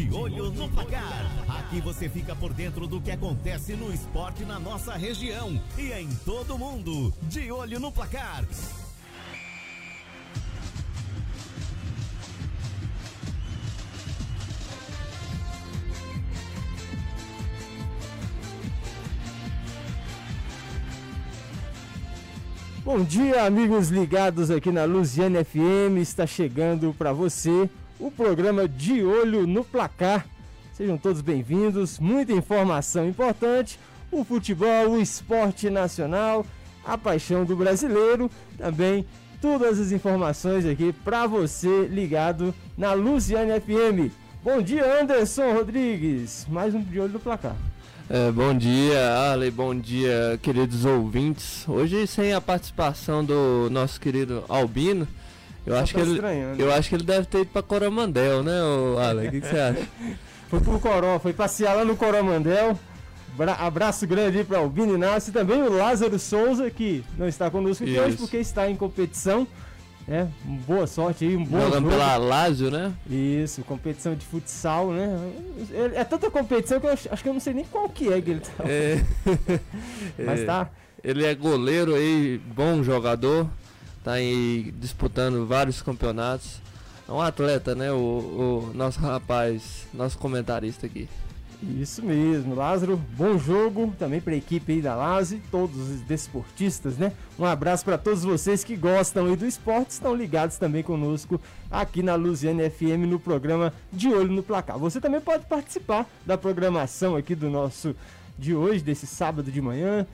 De Olho no Placar. Aqui você fica por dentro do que acontece no esporte na nossa região e em todo mundo. De Olho no Placar. Bom dia, amigos ligados aqui na Luziane FM. Está chegando para você o programa De Olho no Placar. Sejam todos bem-vindos. Muita informação importante: o futebol, o esporte nacional, a paixão do brasileiro. Também todas as informações aqui para você ligado na Luziane FM. Bom dia, Anderson Rodrigues. Mais um De Olho no Placar. É, bom dia, Arley, bom dia, queridos ouvintes. Hoje sem a participação do nosso querido Albino, eu acho que ele, eu acho que ele deve ter ido para Coromandel, né, Arley? O que, que você acha? foi pro Coró, foi passear lá no Coromandel. Bra abraço grande aí para Albino Inácio e também o Lázaro Souza, que não está conosco aqui hoje porque está em competição. É, boa sorte aí, um bom Jogando jogo. pela Lazio, né? Isso, competição de futsal, né? É, é tanta competição que eu acho, acho, que eu não sei nem qual que é que ele tá. É. Mas tá. Ele é goleiro aí, bom jogador, tá aí disputando vários campeonatos. É um atleta, né? O, o nosso rapaz, nosso comentarista aqui. Isso mesmo, Lázaro, bom jogo também para a equipe aí da Laze, todos os desportistas, né? Um abraço para todos vocês que gostam aí do esporte, estão ligados também conosco aqui na Luziane FM no programa De Olho no Placar. Você também pode participar da programação aqui do nosso de hoje, desse sábado de manhã,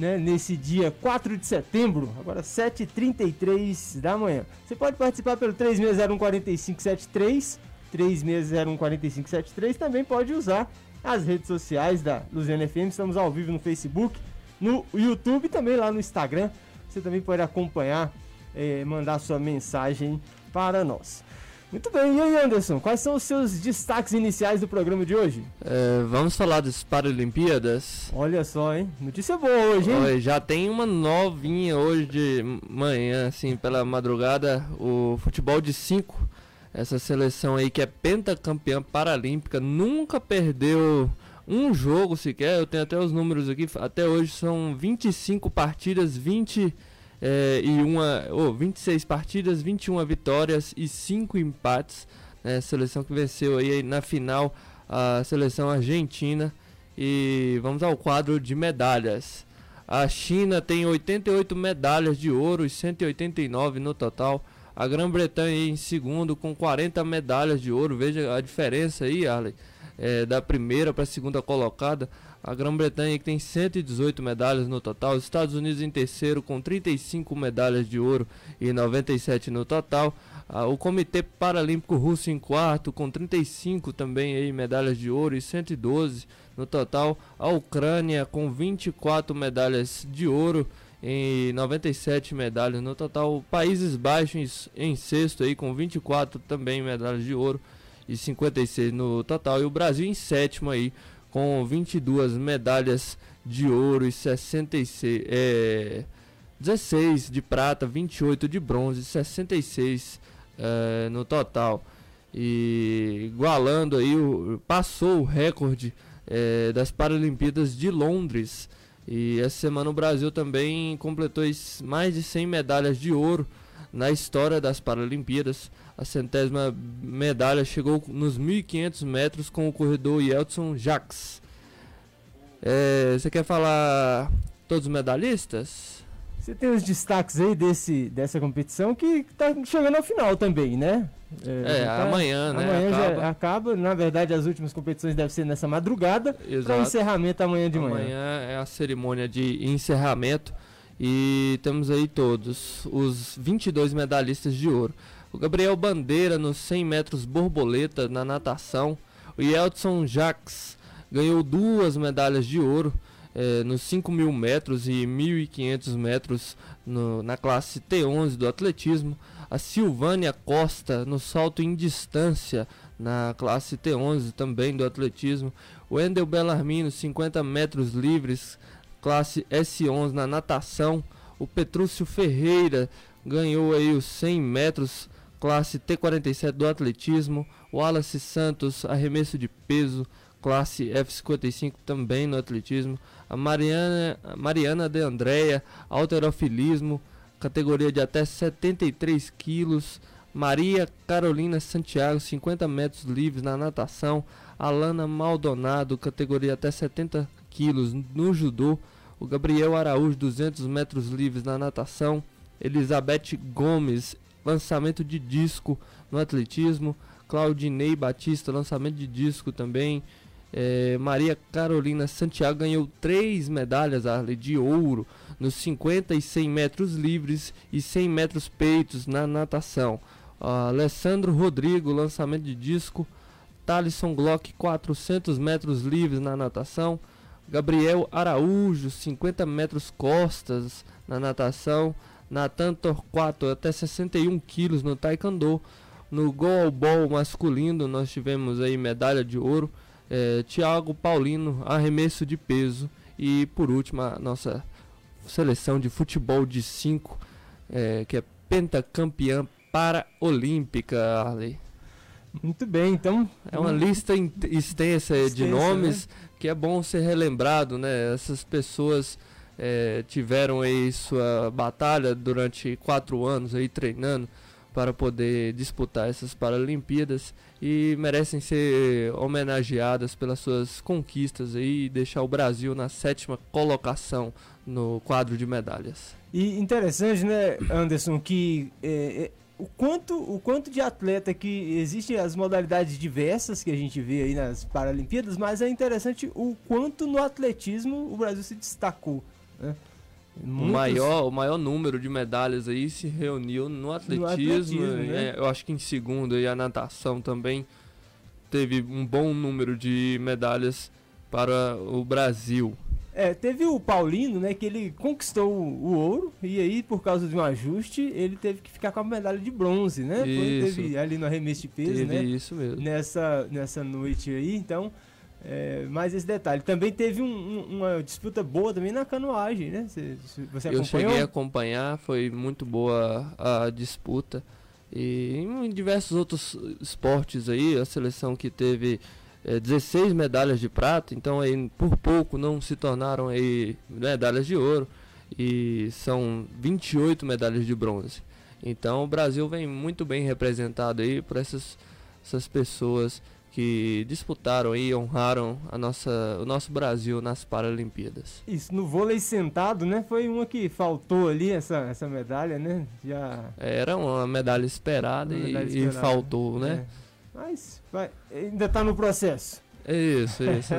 né, nesse dia 4 de setembro, agora 7h33 da manhã. Você pode participar pelo 36014573 36014573. Também pode usar as redes sociais da Luziana FM. Estamos ao vivo no Facebook, no YouTube e também lá no Instagram. Você também pode acompanhar, eh, mandar sua mensagem para nós. Muito bem, e aí Anderson, quais são os seus destaques iniciais do programa de hoje? É, vamos falar das Paralimpíadas. Olha só, hein? Notícia boa hoje, hein? Oi, já tem uma novinha hoje de manhã, assim, pela madrugada, o futebol de 5 essa seleção aí que é pentacampeã paralímpica, nunca perdeu um jogo sequer. Eu tenho até os números aqui, até hoje são 25 partidas, 20 é, e uma, oh, 26 partidas, 21 vitórias e 5 empates. Né? Seleção que venceu aí na final a seleção argentina. E vamos ao quadro de medalhas. A China tem 88 medalhas de ouro e 189 no total. A Grã-Bretanha em segundo com 40 medalhas de ouro. Veja a diferença aí, Arley, é, da primeira para a segunda colocada. A Grã-Bretanha que tem 118 medalhas no total. Os Estados Unidos em terceiro com 35 medalhas de ouro e 97 no total. Ah, o Comitê Paralímpico Russo em quarto com 35 também aí medalhas de ouro e 112 no total. A Ucrânia com 24 medalhas de ouro em 97 medalhas no total. Países Baixos em sexto aí com 24 também medalhas de ouro e 56 no total. E o Brasil em sétimo aí com 22 medalhas de ouro e 66 é, 16 de prata, 28 de bronze, 66 é, no total. E igualando aí, o, passou o recorde é, das Paralimpíadas de Londres e essa semana o Brasil também completou mais de 100 medalhas de ouro na história das Paralimpíadas. A centésima medalha chegou nos 1.500 metros com o corredor Yeltsin Jacques. É, você quer falar todos os medalhistas? Você tem os destaques aí desse, dessa competição que está chegando ao final também, né? É, é tá, amanhã, né? Amanhã acaba. já acaba. Na verdade, as últimas competições devem ser nessa madrugada. Para encerramento amanhã de manhã. Amanhã é a cerimônia de encerramento. E temos aí todos os 22 medalhistas de ouro. O Gabriel Bandeira nos 100 metros borboleta na natação. O Yeltsin Jacques ganhou duas medalhas de ouro é, nos 5 mil metros e 1.500 metros no, na classe T11 do atletismo. A Silvânia Costa no salto em distância na classe T11 também do atletismo. O Endel Bellarmino 50 metros livres, classe S11 na natação. O Petrúcio Ferreira ganhou aí os 100 metros classe T47 do atletismo, Wallace Santos, arremesso de peso, classe F55 também no atletismo, a Mariana, a Mariana de Andréia, alterofilismo, categoria de até 73 quilos, Maria Carolina Santiago, 50 metros livres na natação, Alana Maldonado, categoria até 70 quilos no judô, o Gabriel Araújo, 200 metros livres na natação, Elizabeth Gomes, lançamento de disco no atletismo, Claudinei Batista, lançamento de disco também, é, Maria Carolina Santiago ganhou três medalhas Arley, de ouro nos 50 e 100 metros livres e 100 metros peitos na natação. Uh, Alessandro Rodrigo, lançamento de disco. Thalisson Glock, 400 metros livres na natação. Gabriel Araújo, 50 metros costas na natação. Natan Torquato, até 61 quilos no taekwondo. No goalball masculino, nós tivemos aí medalha de ouro é, Thiago Paulino, arremesso de peso. E por último, a nossa seleção de futebol de 5, é, que é pentacampeã paraolímpica, Arley. Muito bem, então. É uma lista extensa, extensa de nomes né? Que é bom ser relembrado, né? Essas pessoas é, tiveram aí sua batalha durante quatro anos aí treinando para poder disputar essas Paralimpíadas e merecem ser homenageadas pelas suas conquistas e deixar o Brasil na sétima colocação no quadro de medalhas. E interessante, né, Anderson, que é, é, o, quanto, o quanto de atleta que existem as modalidades diversas que a gente vê aí nas Paralimpíadas, mas é interessante o quanto no atletismo o Brasil se destacou. Né? Muitos... O, maior, o maior número de medalhas aí se reuniu no atletismo. No atletismo né? é, eu acho que em segundo aí a natação também teve um bom número de medalhas para o Brasil. É, teve o Paulino, né, que ele conquistou o, ouro e aí por causa de um ajuste ele teve que ficar com a medalha de bronze, né? Isso. Teve ali no arremesso de peso, teve né? isso mesmo. Nessa nessa noite aí, então é, mais esse detalhe. Também teve um, uma disputa boa também na canoagem, né? Você, você Eu cheguei a acompanhar, foi muito boa a disputa. E em diversos outros esportes aí, a seleção que teve 16 medalhas de prata, então aí por pouco não se tornaram aí medalhas de ouro. E são 28 medalhas de bronze. Então o Brasil vem muito bem representado aí por essas, essas pessoas que disputaram e honraram a nossa, o nosso Brasil nas Paralimpíadas. Isso, no vôlei sentado, né? Foi uma que faltou ali, essa, essa medalha, né? Já... Era uma medalha esperada, uma medalha e, esperada. e, faltou, né? É. Mas vai, ainda está no processo. Isso, isso.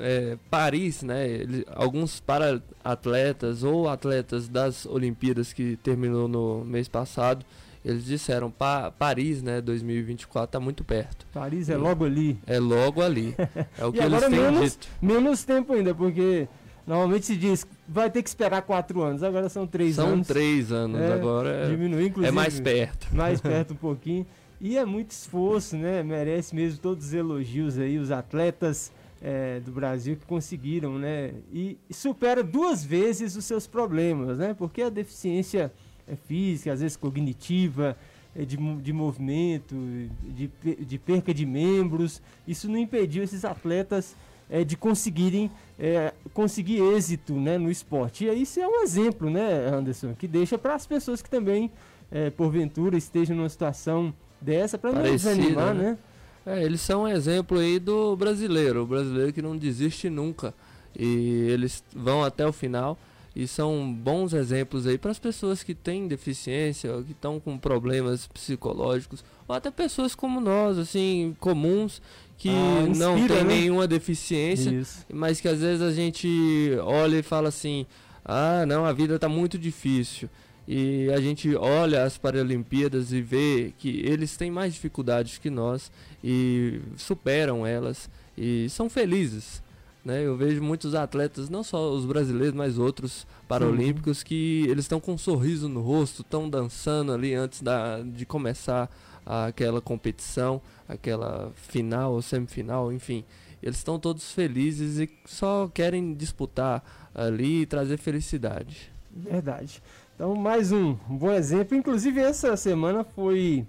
é, Paris, né? Ele, alguns para-atletas ou atletas das Olimpíadas que terminou no mês passado eles disseram pa Paris, né, 2024 está muito perto. Paris é logo ali. É logo ali. É o que eles têm menos, dito. Menos tempo ainda, porque normalmente se diz vai ter que esperar quatro anos, agora são três são anos. São três anos, é, agora é, diminuir, inclusive, é mais perto. Mais perto um pouquinho. E é muito esforço, né? Merece mesmo todos os elogios aí, os atletas é, do Brasil que conseguiram, né? E, supera duas vezes os seus problemas, né? Porque a deficiência é física, às vezes cognitiva, é de, de movimento, de, de perca de membros. Isso não impediu esses atletas é, de conseguirem é, conseguir êxito né, no esporte. E isso é um exemplo, né, Anderson, que deixa para as pessoas que também, é, porventura, estejam numa situação dessa, para não desanimar, né? né? É, eles são um exemplo aí do brasileiro, o brasileiro que não desiste nunca. E eles vão até o final e são bons exemplos aí para as pessoas que têm deficiência, que estão com problemas psicológicos, ou até pessoas como nós, assim, comuns, que ah, inspira, não tem né? nenhuma deficiência, Isso. mas que às vezes a gente olha e fala assim: ah, não, a vida está muito difícil. E a gente olha as Paralimpíadas e vê que eles têm mais dificuldades que nós e superam elas e são felizes. Né? Eu vejo muitos atletas, não só os brasileiros, mas outros paralímpicos, que eles estão com um sorriso no rosto, estão dançando ali antes da, de começar aquela competição, aquela final ou semifinal, enfim. Eles estão todos felizes e só querem disputar ali e trazer felicidade. Verdade. Então, mais um, bom exemplo. Inclusive, essa semana foi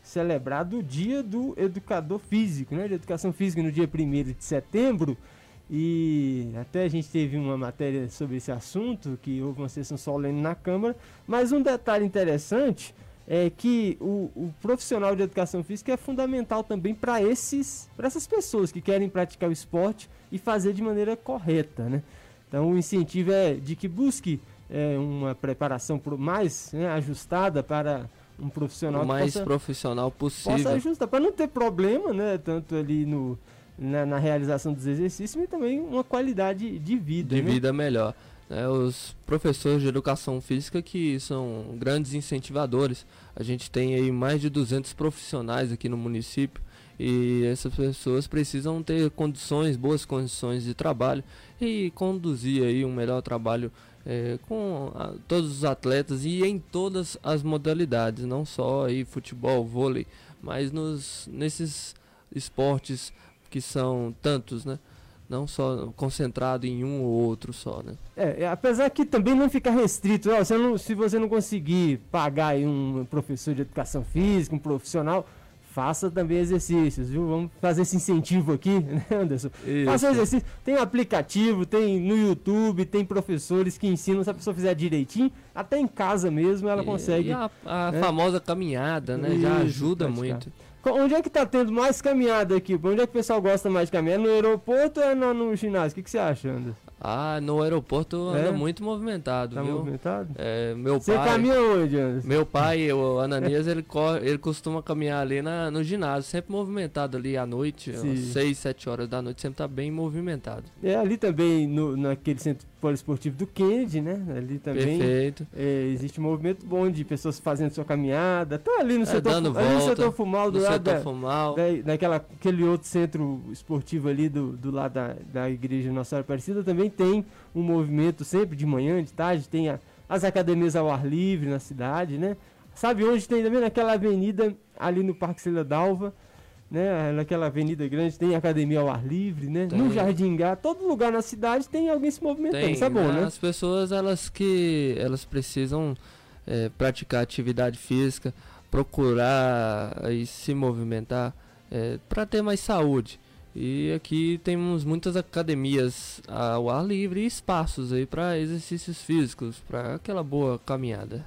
celebrado o dia do educador físico, né? De educação física no dia 1 de setembro. E até a gente teve uma matéria sobre esse assunto, que houve uma sessão solene na Câmara. Mas um detalhe interessante é que o, o profissional de educação física é fundamental também para esses para essas pessoas que querem praticar o esporte e fazer de maneira correta, né? Então o incentivo é de que busque é, uma preparação mais né, ajustada para um profissional o mais possa, profissional possível. Possa ajustar para não ter problema, né? Tanto ali no na, na, realização dos exercícios, mas também uma qualidade de vida. De né? vida melhor. É, os professores de educação física que são grandes incentivadores. A gente tem aí mais de 200 profissionais aqui no município e essas pessoas precisam ter condições, boas condições de trabalho e conduzir aí um melhor trabalho é, com a, todos os atletas e em todas as modalidades, não só aí futebol, vôlei, mas nos, nesses esportes que são tantos, né? Não só concentrado em um ou outro só, né? É, é apesar que também não fica restrito, ó, não, se você não conseguir pagar um professor de educação física, um profissional, faça também exercícios, viu? Vamos fazer esse incentivo aqui, né, Anderson? Isso. Faça exercício. Tem aplicativo, tem no YouTube, tem professores que ensinam, se a pessoa fizer direitinho, até em casa mesmo ela e, consegue. E a, a né? famosa caminhada, né? Isso, Já ajuda praticar. muito. Onde é que tá tendo mais caminhada aqui? Onde é que o pessoal gosta mais de caminhar? É no aeroporto ou é no, no ginásio? O que, que você acha, Anderson? Ah, no aeroporto é? anda muito movimentado, tá viu? movimentado? É, meu Você pai, caminha onde, Anderson? Meu pai, o Ananias, ele, corre, ele costuma caminhar ali na, no ginásio, sempre movimentado ali à noite, às 6, 7 horas da noite, sempre tá bem movimentado. É, ali também, no, naquele centro poliesportivo do Kennedy, né? Ali também. Perfeito. É, existe um movimento bom de pessoas fazendo sua caminhada, até ali no, é, setor, dando ali volta, no setor Fumal, do lado da, Fumal. Da, daquela, aquele outro centro esportivo ali do, do lado da, da igreja Nossa Senhora Aparecida, também tem um movimento sempre de manhã, de tarde, tem a, as academias ao ar livre na cidade, né? Sabe onde tem também naquela avenida ali no Parque Cela Dalva, né? Naquela avenida grande tem academia ao ar livre, né? Tem. No Jardim Gá, todo lugar na cidade tem alguém se movimentando, Tem, isso é bom, né? As pessoas, elas que elas precisam é, praticar atividade física, procurar aí, se movimentar é, para ter mais saúde. E aqui temos muitas academias ao ar livre e espaços aí para exercícios físicos, para aquela boa caminhada.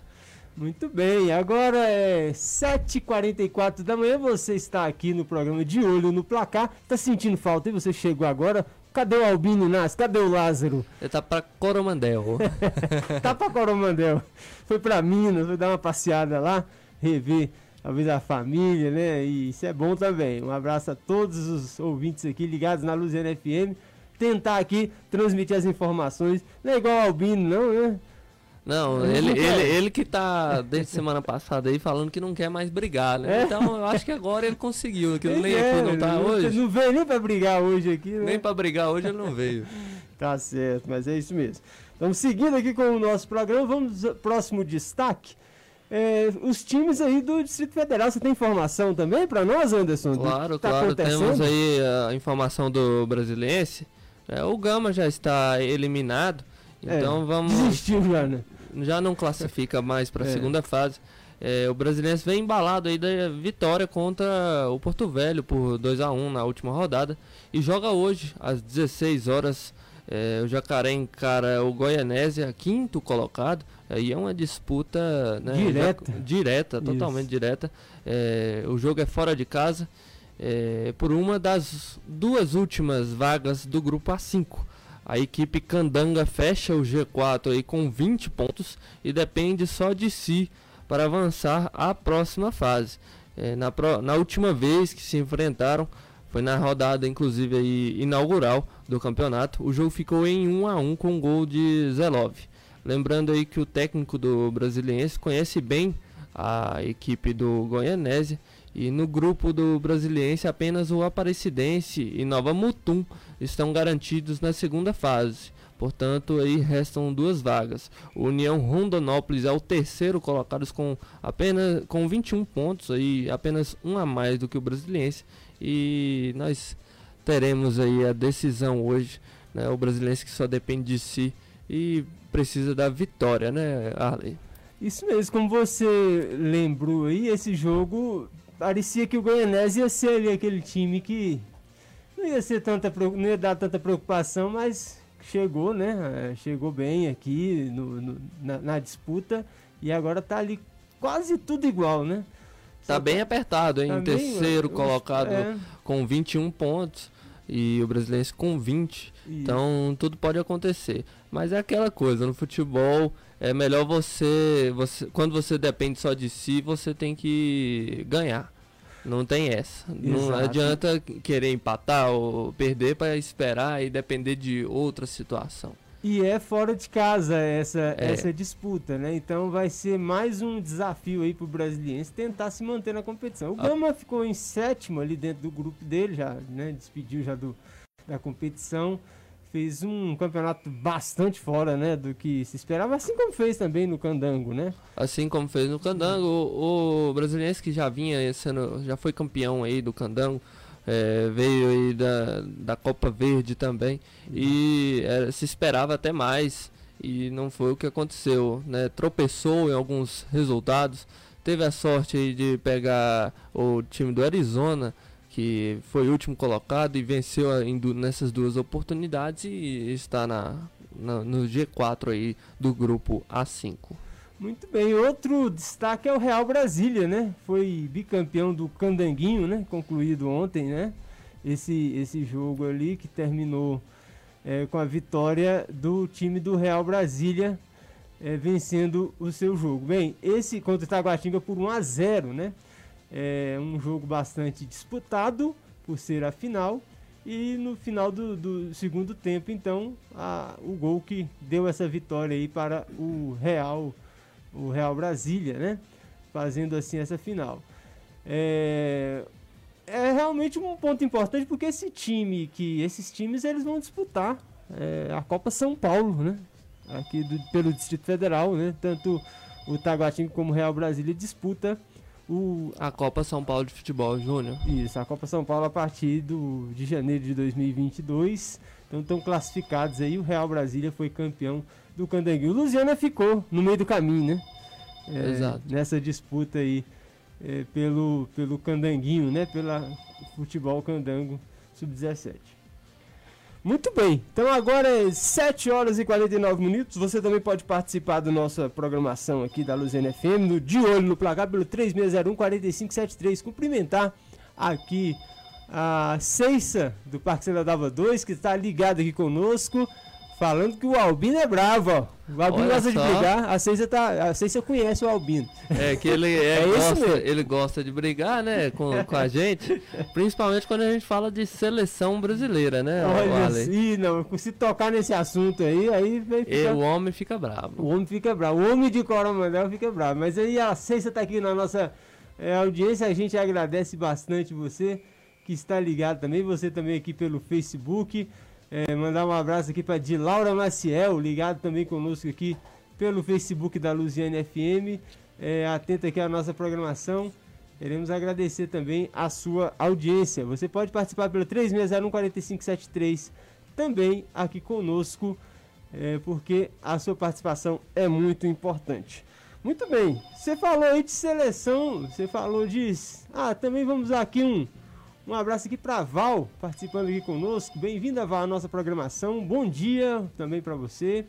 Muito bem, agora é 7h44 da manhã, você está aqui no programa De Olho no Placar. Tá sentindo falta e você chegou agora. Cadê o Albino Inácio? Cadê o Lázaro? Ele tá pra Coromandel. tá pra Coromandel. Foi pra Minas, foi dar uma passeada lá, rever talvez a família, né? E isso é bom também. Um abraço a todos os ouvintes aqui ligados na Luziana FM. Tentar aqui transmitir as informações. Não é igual ao Albino, não, né? Não, ele, ele, ele que tá desde semana passada aí falando que não quer mais brigar, né? É? Então eu acho que agora ele conseguiu, que Ele nem é, não tá hoje. Não veio nem pra brigar hoje aqui, né? Nem pra brigar hoje ele não veio. Tá certo, mas é isso mesmo. Então, seguindo aqui com o nosso programa, vamos ao próximo destaque. É, os times aí do Distrito Federal, você tem informação também para nós, Anderson? Claro, tá claro, temos aí a informação do Brasiliense. É, o Gama já está eliminado, É, então vamos. Desistiu já, né? já não classifica mais para a É. segunda fase. É, o Brasiliense vem embalado aí da vitória contra o Porto Velho por 2 a 1 na última rodada e joga hoje às 16 horas. É, o Jacaré encara o Goianésia, quinto colocado. Aí é uma disputa né, Direta. direta, totalmente direta. É, o jogo é fora de casa é, por uma das duas últimas vagas do grupo A5. A equipe Candanga fecha o G4 aí com 20 pontos e depende só de si para avançar à próxima fase. É, na, pro- na última vez que se enfrentaram, foi na rodada inclusive aí, inaugural do campeonato, o jogo ficou em 1 a 1 com gol de Zelov. Lembrando aí que o técnico do Brasiliense conhece bem a equipe do Goianésia e no grupo do Brasiliense apenas o Aparecidense e Nova Mutum estão garantidos na segunda fase. Portanto, aí restam duas vagas. O União Rondonópolis é o terceiro colocado com apenas com 21 pontos, aí apenas um a mais do que o Brasiliense. E nós teremos aí a decisão hoje. Né? O Brasiliense que só depende de si e precisa da vitória, né, Arley? Isso mesmo, como você lembrou aí, esse jogo parecia que o Goianese ia ser ali aquele time que não ia ser tanta não ia dar tanta preocupação, mas chegou, né? É, chegou bem aqui no, no, na, na, disputa e agora tá ali quase tudo igual, né? Tá Só bem tá, apertado, hein? Tá terceiro bem, colocado é... com 21 pontos e o brasileiro com 20. Isso. Então tudo pode acontecer. Mas é aquela coisa, no futebol é melhor você, você. Quando você depende só de si, você tem que ganhar. Não tem essa. Exato. Não adianta querer empatar ou perder para esperar e depender de outra situação. E é fora de casa essa, é. essa disputa, né? Então vai ser mais um desafio aí pro brasiliense tentar se manter na competição. O Gama ah. ficou em sétimo ali dentro do grupo dele, já, né? Despediu já do, da competição. Fez um campeonato bastante fora, né? Do que se esperava, assim como fez também no Candango, né? Assim como fez no Candango, o, o brasiliense que já vinha sendo, já foi campeão aí do Candango é, veio aí da, da Copa Verde também e é, se esperava até mais e não foi o que aconteceu, né? Tropeçou em alguns resultados, teve a sorte de pegar o time do Arizona que foi o último colocado e venceu em, nessas duas oportunidades e está na, na, no G4 aí do grupo A5. Muito bem, outro destaque é o Real Brasília, né? Foi bicampeão do Candanguinho, né? Concluído ontem, né? Esse, esse jogo ali que terminou é, com a vitória do time do Real Brasília é, vencendo o seu jogo. Bem, esse contra o Itaguatinga por 1 a 0, né? É um jogo bastante disputado por ser a final. E no final do, do segundo tempo, então, a, o gol que deu essa vitória aí para o Real o Real Brasília, né? Fazendo assim essa final. É, é realmente um ponto importante porque esse time, que esses times eles vão disputar é, a Copa São Paulo, né? Aqui do, pelo Distrito Federal, né? Tanto o Taguatinga como o Real Brasília disputa o, a Copa São Paulo de Futebol Júnior. Isso, a Copa São Paulo a partir do, de janeiro de 2022. Então estão classificados aí. O Real Brasília foi campeão do Candanguinho. O Luziana ficou no meio do caminho, né? É, Exato. Nessa disputa aí é, pelo, pelo Candanguinho, né? Pela futebol Candango Sub-17. Muito bem, então agora é 7 horas e 49 minutos. Você também pode participar da nossa programação aqui da Luziana FM, no De Olho no Placar, pelo 3601-4573. Cumprimentar aqui a Ceissa do Parque Sena Dava 2, que está ligado aqui conosco. Falando que o Albino é bravo, ó. O Albino Olha gosta só. de brigar. A Ceisa, tá, a Ceisa conhece o Albino. É que ele, é, é gosta, ele gosta de brigar, né, com, com a gente. Principalmente quando a gente fala de seleção brasileira, né, Olha sim, não. Se tocar nesse assunto aí, aí ficar... o homem fica bravo. O homem fica bravo. O homem de Coromandel fica bravo. Mas aí a Ceisa tá aqui na nossa é, audiência. A gente agradece bastante você que está ligado também. Você também aqui pelo Facebook. É, mandar um abraço aqui para de Laura Maciel, ligado também conosco aqui pelo Facebook da Luziane FM. É, atenta aqui à nossa programação. Queremos agradecer também a sua audiência. Você pode participar pelo 3601-4573 também aqui conosco, é, porque a sua participação é muito importante. Muito bem, você falou aí de seleção, você falou de. Ah, também vamos aqui um um abraço aqui para Val, participando aqui conosco. Bem-vinda, Val, à nossa programação. Bom dia também para você.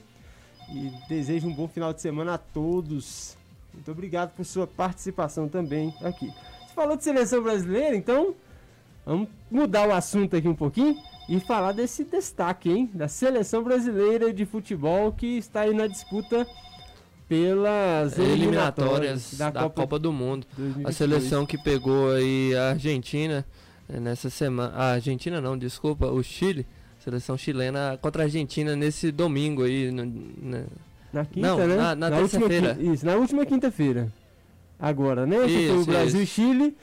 E desejo um bom final de semana a todos. Muito obrigado por sua participação também aqui. Você falou de seleção brasileira, então vamos mudar o assunto aqui um pouquinho e falar desse destaque, hein? Da seleção brasileira de futebol que está aí na disputa pelas eliminatórias, eliminatórias da, da Copa, Copa, do Mundo. 2022. A seleção que pegou aí a Argentina nessa semana. A Argentina não, desculpa, o Chile. Seleção chilena contra a Argentina nesse domingo aí. No, na, na quinta, não, né? Na, na, na terça-feira. Isso, na última quinta-feira. Agora, né? Isso, o Brasil e Chile.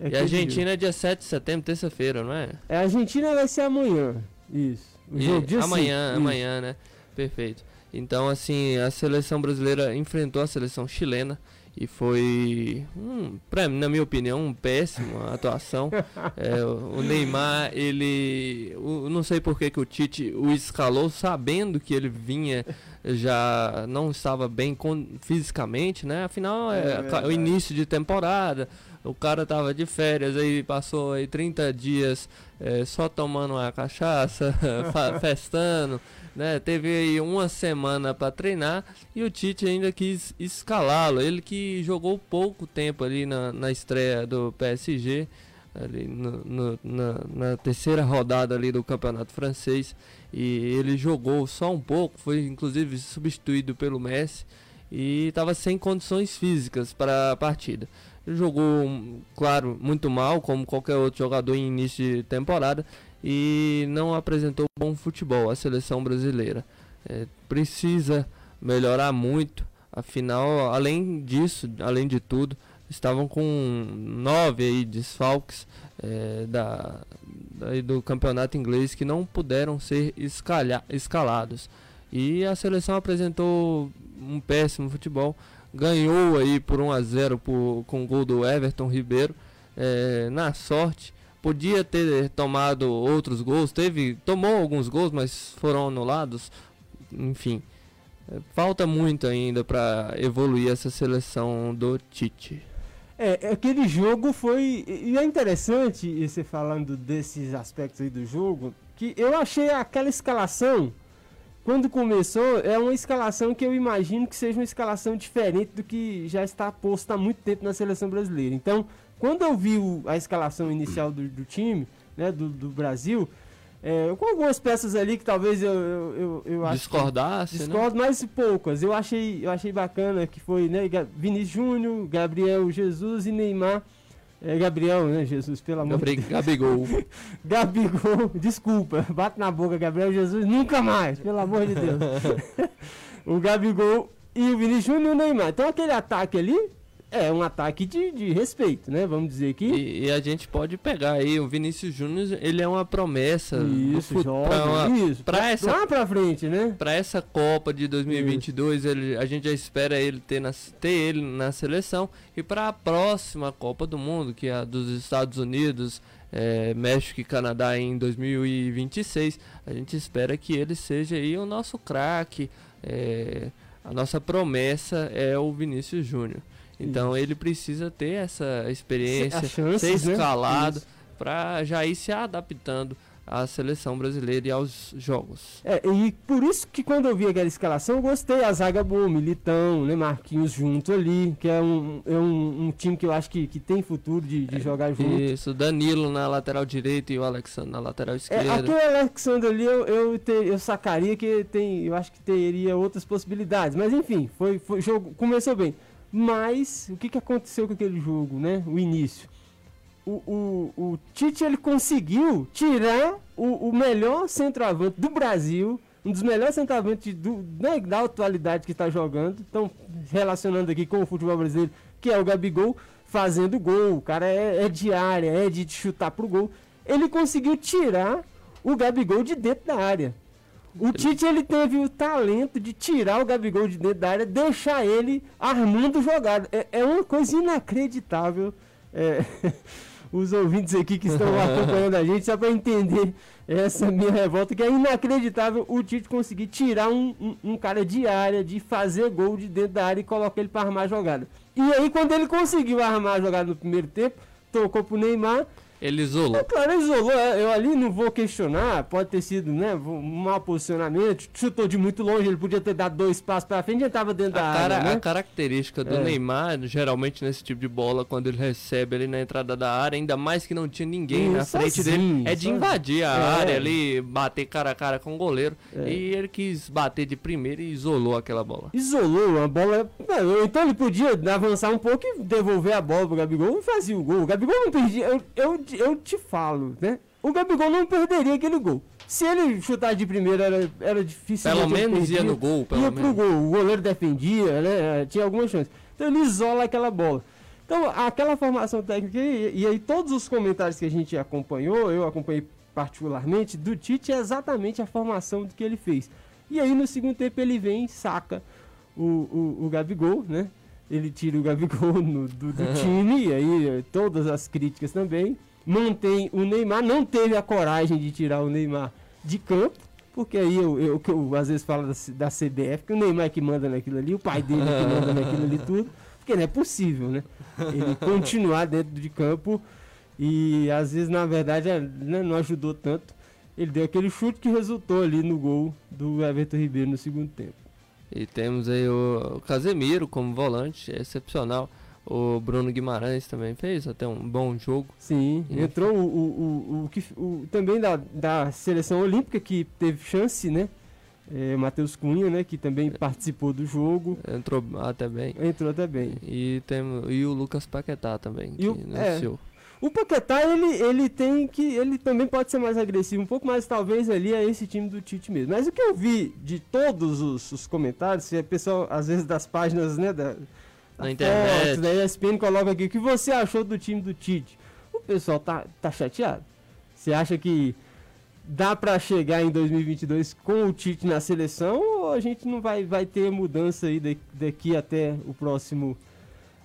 É e a Argentina é dia 7 de setembro, terça-feira, não é? É, a Argentina vai ser amanhã. Isso. O jogo, dia amanhã, sim, amanhã, isso. né? Perfeito. Então, assim, a seleção brasileira enfrentou a seleção chilena e foi, um, pra, na minha opinião, um péssima atuação. é, o Neymar, ele, o, não sei por que, que o Tite o escalou, sabendo que ele vinha já não estava bem com, fisicamente, né? Afinal, é, é o início de temporada, o cara tava de férias, aí passou aí 30 dias é, só tomando uma cachaça, festando né? Teve aí uma semana para treinar e o Tite ainda quis escalá-lo. Ele que jogou pouco tempo ali na, na estreia do PSG, ali no, no, na, na, terceira rodada ali do campeonato francês. E ele jogou só um pouco, foi inclusive substituído pelo Messi e estava sem condições físicas para a partida. Ele jogou, claro, muito mal, como qualquer outro jogador em início de temporada, e não apresentou bom futebol a seleção brasileira. É, precisa melhorar muito, afinal, além disso, além de tudo, estavam com nove aí desfalques é, da, do campeonato inglês que não puderam ser escalha, escalados. E a seleção apresentou um péssimo futebol, ganhou aí por 1 a 0 por, com o gol do Everton Ribeiro, é, na sorte podia ter tomado outros gols, teve, tomou alguns gols, mas foram anulados. Enfim, é, falta muito ainda para evoluir essa seleção do Tite. É, aquele jogo foi. E é interessante você falando desses aspectos aí do jogo, que eu achei aquela escalação, quando começou, é uma escalação que eu imagino que seja uma escalação diferente do que já está posto há muito tempo na seleção brasileira. Então, quando eu vi o, a escalação inicial do, do time, né, do, do Brasil, é, com algumas peças ali que talvez eu, eu, eu, eu acho discordasse, né? discordo, né? mas poucas. Eu achei, eu achei bacana que foi, né, Vinícius Júnior, Gabriel Jesus e Neymar. É Gabriel, né, Jesus, pelo amor Gabri de Deus. Gabigol. Gabigol, desculpa, bate na boca, Gabriel Jesus, nunca mais, pelo amor de Deus. o Gabigol e o Vinícius Júnior e o Neymar. Então aquele ataque ali, é um ataque de, de respeito, né? Vamos dizer aqui. E, e, a gente pode pegar aí o Vinícius Júnior, ele é uma promessa. Isso, joga, pra, uma, isso. Pra, pra essa, lá pra frente, né? Pra essa Copa de 2022, ele, a gente já espera ele ter, na, ter ele na seleção. E para a próxima Copa do Mundo, que é a dos Estados Unidos, é, México e Canadá em 2026, a gente espera que ele seja aí o nosso craque. É, a nossa promessa é o Vinícius Júnior. Então ele precisa ter essa experiência, chances, ser né? escalado né? para já ir se adaptando à seleção brasileira e aos jogos. É, e por isso que quando eu vi aquela escalação, eu gostei. A zaga boa, Militão, né, Marquinhos junto ali, que é um, é um, um time que eu acho que, que tem futuro de, de é, jogar junto. Isso, Danilo na lateral direita e o Alexandre na lateral esquerda. É, aquele Alexandre ali eu, eu, te, eu sacaria que tem, eu acho que teria outras possibilidades. Mas enfim, foi, foi jogo, começou bem. Mas o que, que aconteceu com aquele jogo, né? O início. O, o, o Tite ele conseguiu tirar o, o melhor centroavante do Brasil, um dos melhores centroavantes do, né, da atualidade que está jogando. Então, relacionando aqui com o futebol brasileiro, que é o Gabigol, fazendo gol. O cara é, é de área, é de chutar pro gol. Ele conseguiu tirar o Gabigol de dentro da área. O Tite ele teve o talento de tirar o Gabigol de dentro da área, deixar ele armando jogada. É, é uma coisa inacreditável. É, os ouvintes aqui que estão acompanhando a gente, só para entender essa minha revolta, que é inacreditável o Tite conseguir tirar um, um, um, cara de área, de fazer gol de dentro da área e colocar ele para armar a jogada. E aí, quando ele conseguiu armar a jogada no primeiro tempo, tocou pro Neymar ele isolou. É, claro, ele isolou. É, eu ali não vou questionar. Pode ter sido né, um mau posicionamento. Chutou de muito longe. Ele podia ter dado dois passos para frente e estava dentro a da cara, área. Né? A característica do é. Neymar, geralmente nesse tipo de bola, quando ele recebe ali na entrada da área, ainda mais que não tinha ninguém na frente assim, dele, é de invadir a é. área ali, bater cara a cara com o goleiro. É. E ele quis bater de primeira e isolou aquela bola. Isolou a bola. Então ele podia avançar um pouco e devolver a bola pro Gabigol e fazia o gol. O Gabigol não perdia. eu, eu eu te falo, né? O Gabigol não perderia aquele gol. Se ele chutar de primeira era, era difícil. Pelo menos ia no gol, pelo ia menos. pro gol. O goleiro defendia, né? Tinha alguma chance. Então ele isola aquela bola. Então, aquela formação técnica, e, e aí todos os comentários que a gente acompanhou, eu acompanhei particularmente, do Tite é exatamente a formação que ele fez. E aí no segundo tempo ele vem, saca o, o, o Gabigol, né? ele tira o Gabigol no, do, do time, e aí todas as críticas também. Mantém o Neymar, não teve a coragem de tirar o Neymar de campo, porque aí eu, eu, eu às vezes falo da, da CBF, que o Neymar é que manda naquilo ali, o pai dele é que manda naquilo ali tudo, porque não é possível, né? Ele continuar dentro de campo e às vezes, na verdade, é, né, não ajudou tanto. Ele deu aquele chute que resultou ali no gol do Everton Ribeiro no segundo tempo. E temos aí o Casemiro como volante, é excepcional. O Bruno Guimarães também fez até um bom jogo. Sim, e entrou o, o, o, o, o, também da, da seleção olímpica que teve chance, né? É, Matheus Cunha, né, que também participou do jogo. Entrou até bem. Entrou até bem. E, tem, e o Lucas Paquetá também, e o, é, o Paquetá, ele, ele tem que. Ele também pode ser mais agressivo, um pouco mais, talvez, ali a esse time do Tite mesmo. Mas o que eu vi de todos os, os comentários, é pessoal, às vezes, das páginas, né, da, na internet. Foto, da ESPN coloca aqui o que você achou do time do Tite. O pessoal tá, tá chateado. Você acha que dá para chegar em 2022 com o Tite na seleção ou a gente não vai, vai ter mudança aí daqui até o próximo,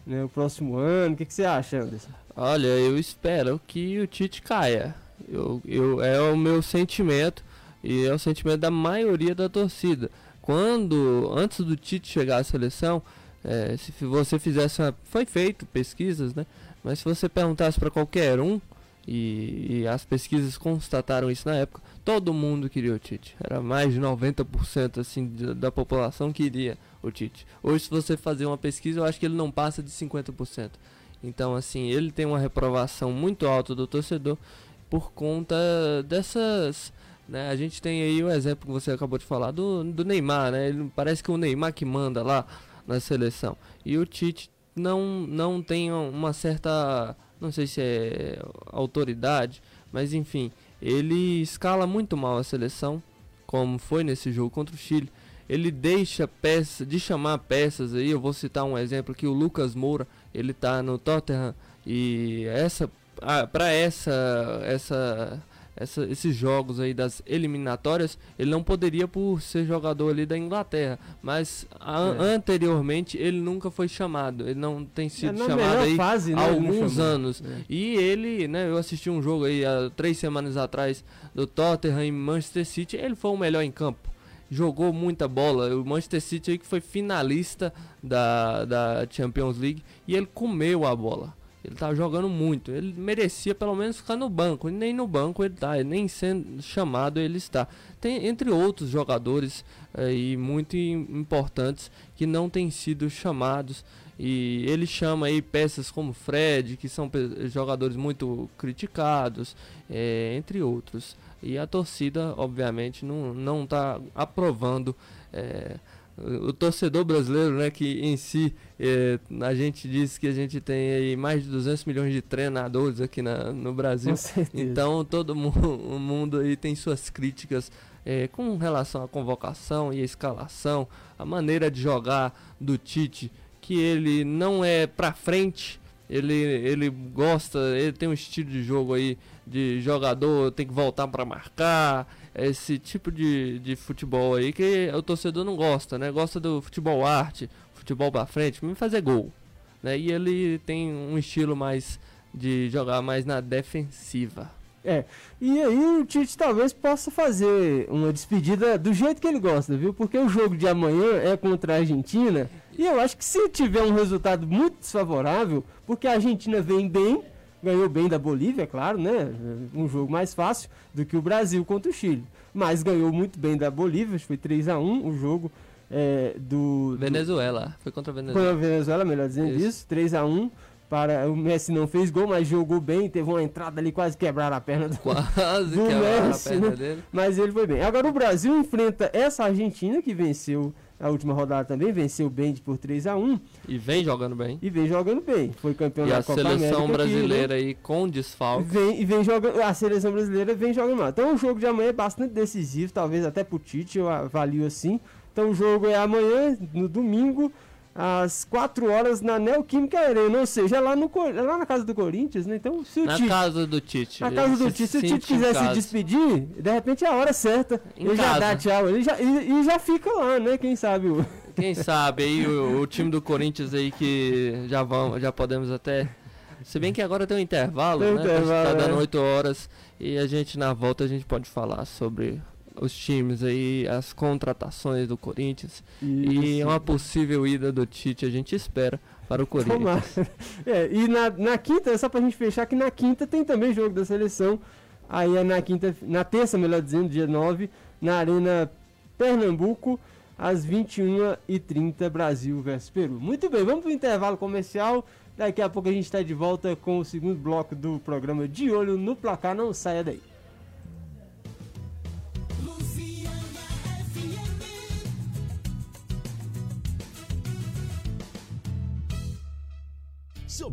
né, o próximo ano? O que, que você acha, Anderson? Olha, eu espero que o Tite caia. Eu, eu, é o meu sentimento e é o sentimento da maioria da torcida. Quando, antes do Tite chegar à seleção, é, se você fizesse uma, foi feito pesquisas, né? Mas se você perguntasse para qualquer um e, e, as pesquisas constataram isso na época, todo mundo queria o Tite. Era mais de 90% assim da, da população queria o Tite. Hoje se você fazer uma pesquisa, eu acho que ele não passa de 50%. Então assim, ele tem uma reprovação muito alta do torcedor por conta dessas né? A gente tem aí o exemplo que você acabou de falar do, do Neymar, né? Ele, parece que o Neymar que manda lá na seleção. E o Tite não, não tem uma certa, não sei se é autoridade, mas enfim, ele escala muito mal a seleção, como foi nesse jogo contra o Chile. Ele deixa peças, de chamar peças aí, eu vou citar um exemplo aqui, o Lucas Moura, ele tá no Tottenham e essa ah, para essa essa essa, esses jogos aí das eliminatórias, ele não poderia por ser jogador ali da Inglaterra, mas a, é. anteriormente ele nunca foi chamado, ele não tem é, sido é chamado aí fase, né, há alguns anos. É. E ele, né, eu assisti um jogo aí há três semanas atrás do Tottenham e Manchester City, ele foi o melhor em campo jogou muita bola. O Manchester City aí que foi finalista da, da Champions League e ele comeu a bola. Ele tá jogando muito. Ele merecia pelo menos ficar no banco. E nem no banco ele tá. Nem sendo chamado ele está. Tem entre outros jogadores aí muito importantes que não têm sido chamados. E ele chama aí peças como Fred, que são jogadores muito criticados, é, entre outros. E a torcida, obviamente, não, não tá aprovando. É, o torcedor brasileiro, né, que em si é, a gente diz que a gente tem aí mais de 200 milhões de treinadores aqui na, no Brasil. Então todo mundo, o mundo aí tem suas críticas é, com relação à convocação e a escalação, a maneira de jogar do Tite, que ele não é para frente, ele, ele gosta, ele tem um estilo de jogo aí de jogador, tem que voltar para marcar, esse tipo de, de futebol aí que o torcedor não gosta, né? Gosta do futebol arte, futebol para frente, me fazer gol, né? E ele tem um estilo mais de jogar mais na defensiva. É, e aí o Tite talvez possa fazer uma despedida do jeito que ele gosta, viu? Porque o jogo de amanhã é contra a Argentina e eu acho que se tiver um resultado muito desfavorável, porque a Argentina vem bem, ganhou bem da Bolívia, é claro, né? Um jogo mais fácil do que o Brasil contra o Chile. Mas ganhou muito bem da Bolívia, foi 3 a 1 o jogo é, do. Venezuela, do... foi contra a Venezuela. Contra a Venezuela, melhor dizendo isso, isso 3 a 1 para o Messi não fez gol, mas jogou bem, teve uma entrada ali quase quebrar a perna do, quase do Messi, a perna né? dele. Mas ele foi bem. Agora o Brasil enfrenta essa Argentina que venceu a última rodada também, venceu bem por 3 a 1 E vem jogando bem. E vem jogando bem. Foi campeão e da Copa América. E a seleção brasileira aqui, né? aí com desfalque. Vem, e vem jogando, a seleção brasileira vem jogando mal. Então o jogo de amanhã é bastante decisivo, talvez até pro Tite, eu avalio assim. Então o jogo é amanhã, no domingo, às 4 horas na Neoquímica Arena, ou seja, lá, no, lá na casa do Corinthians, né? Então, se o na Tite, casa do Tite. Na casa do Tite. Se o Tite quiser se despedir, de repente é a hora certa. Em ele casa. já dá tchau. Ele já, e, e já fica lá, né? Quem sabe o. Quem sabe aí o, o, time do Corinthians aí que já vão, já podemos até. Se bem que agora tem um intervalo, tem né? Intervalo, tá, dando é. 8 horas e a gente na volta a gente pode falar sobre os times aí, as contratações do Corinthians Isso. e uma possível ida do Tite, a gente espera para o Corinthians. É, e na, na quinta, só pra gente fechar, que na quinta tem também jogo da seleção. Aí é na quinta, na terça, melhor dizendo, dia 9, na Arena Pernambuco, às 21h30, Brasil versus Peru. Muito bem, vamos para o intervalo comercial. Daqui a pouco a gente está de volta com o segundo bloco do programa De Olho no Placar. Não saia daí.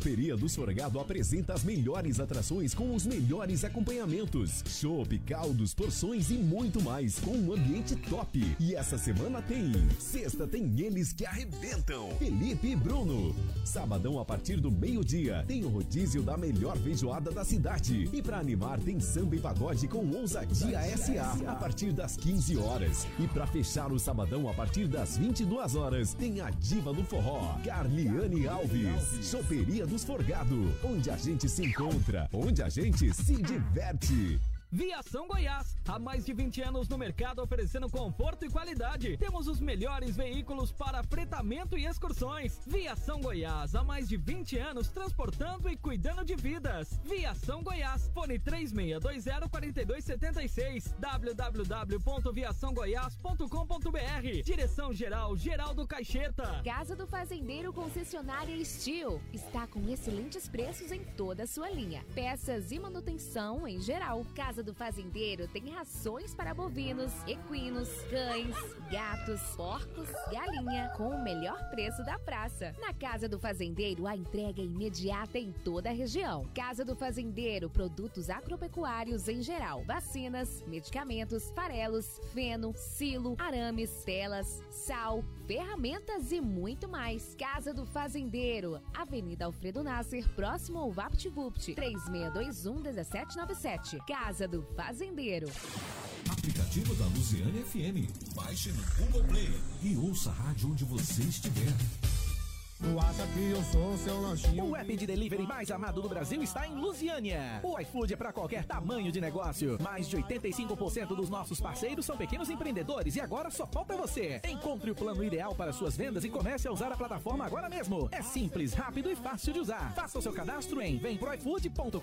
Choperia do Sorgado apresenta as melhores atrações com os melhores acompanhamentos. Chopp, caldos, porções e muito mais, com um ambiente top. E essa semana tem. Sexta tem eles que arrebentam. Felipe e Bruno. Sabadão, a partir do meio-dia, tem o rodízio da melhor feijoada da cidade. E para animar, tem samba e pagode com ousadia SA, a partir das 15 horas. E para fechar o sabadão, a partir das 22 horas, tem a diva do forró, Carliane Alves. Choperia dos Forgado, onde a gente se encontra, onde a gente se diverte. Viação Goiás, há mais de 20 anos no mercado oferecendo conforto e qualidade. Temos os melhores veículos para fretamento e excursões. Viação Goiás, há mais de 20 anos transportando e cuidando de vidas. Viação Goiás, fone 36204276, www.viaçãogoiás.com.br. Direção Geral Geraldo Caixeta. Casa do Fazendeiro Concessionária Steel está com excelentes preços em toda a sua linha. Peças e manutenção em geral. Casa do Fazendeiro tem rações para bovinos, equinos, cães, gatos, porcos, galinha, com o melhor preço da praça. Na Casa do Fazendeiro, a entrega é imediata em toda a região. Casa do Fazendeiro, produtos agropecuários em geral, vacinas, medicamentos, farelos, feno, silo, arames, telas, sal, ferramentas e muito mais. Casa do Fazendeiro, Avenida Alfredo Nasser, próximo ao VaptVupt, 3621 1797. Casa do Fazendeiro. Aplicativo da Luziane FM. Baixe no Google Play e ouça a rádio onde você estiver. Tu acha que eu sou seu lanchinho? O app de delivery mais amado do Brasil está em Lusiânia. O iFood é para qualquer tamanho de negócio. Mais de 85% dos nossos parceiros são pequenos empreendedores e agora só falta você. Encontre o plano ideal para suas vendas e comece a usar a plataforma agora mesmo. É simples, rápido e fácil de usar. Faça o seu cadastro em vemproifood.com.br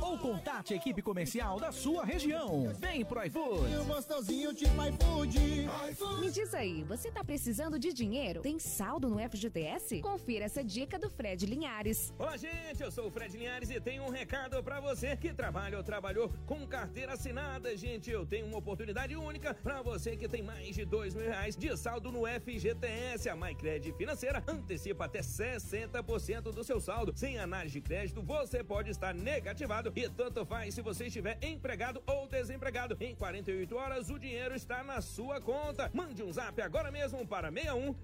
ou contate a equipe comercial da sua região. Vem pro iFood. gostosinho tipo iFood. Me diz aí, você tá precisando de dinheiro? Tem saldo no FGTS? Confira essa dica do Fred Linhares. Olá, gente, eu sou o Fred Linhares e tenho um recado para você que trabalha ou trabalhou com carteira assinada. Gente, eu tenho uma oportunidade única para você que tem mais de dois mil reais de saldo no FGTS. A MyCred Financeira antecipa até 60% do seu saldo. Sem análise de crédito, você pode estar negativado e tanto faz se você estiver empregado ou desempregado. Em 48 horas, o dinheiro está na sua conta. Mande um zap agora mesmo para 61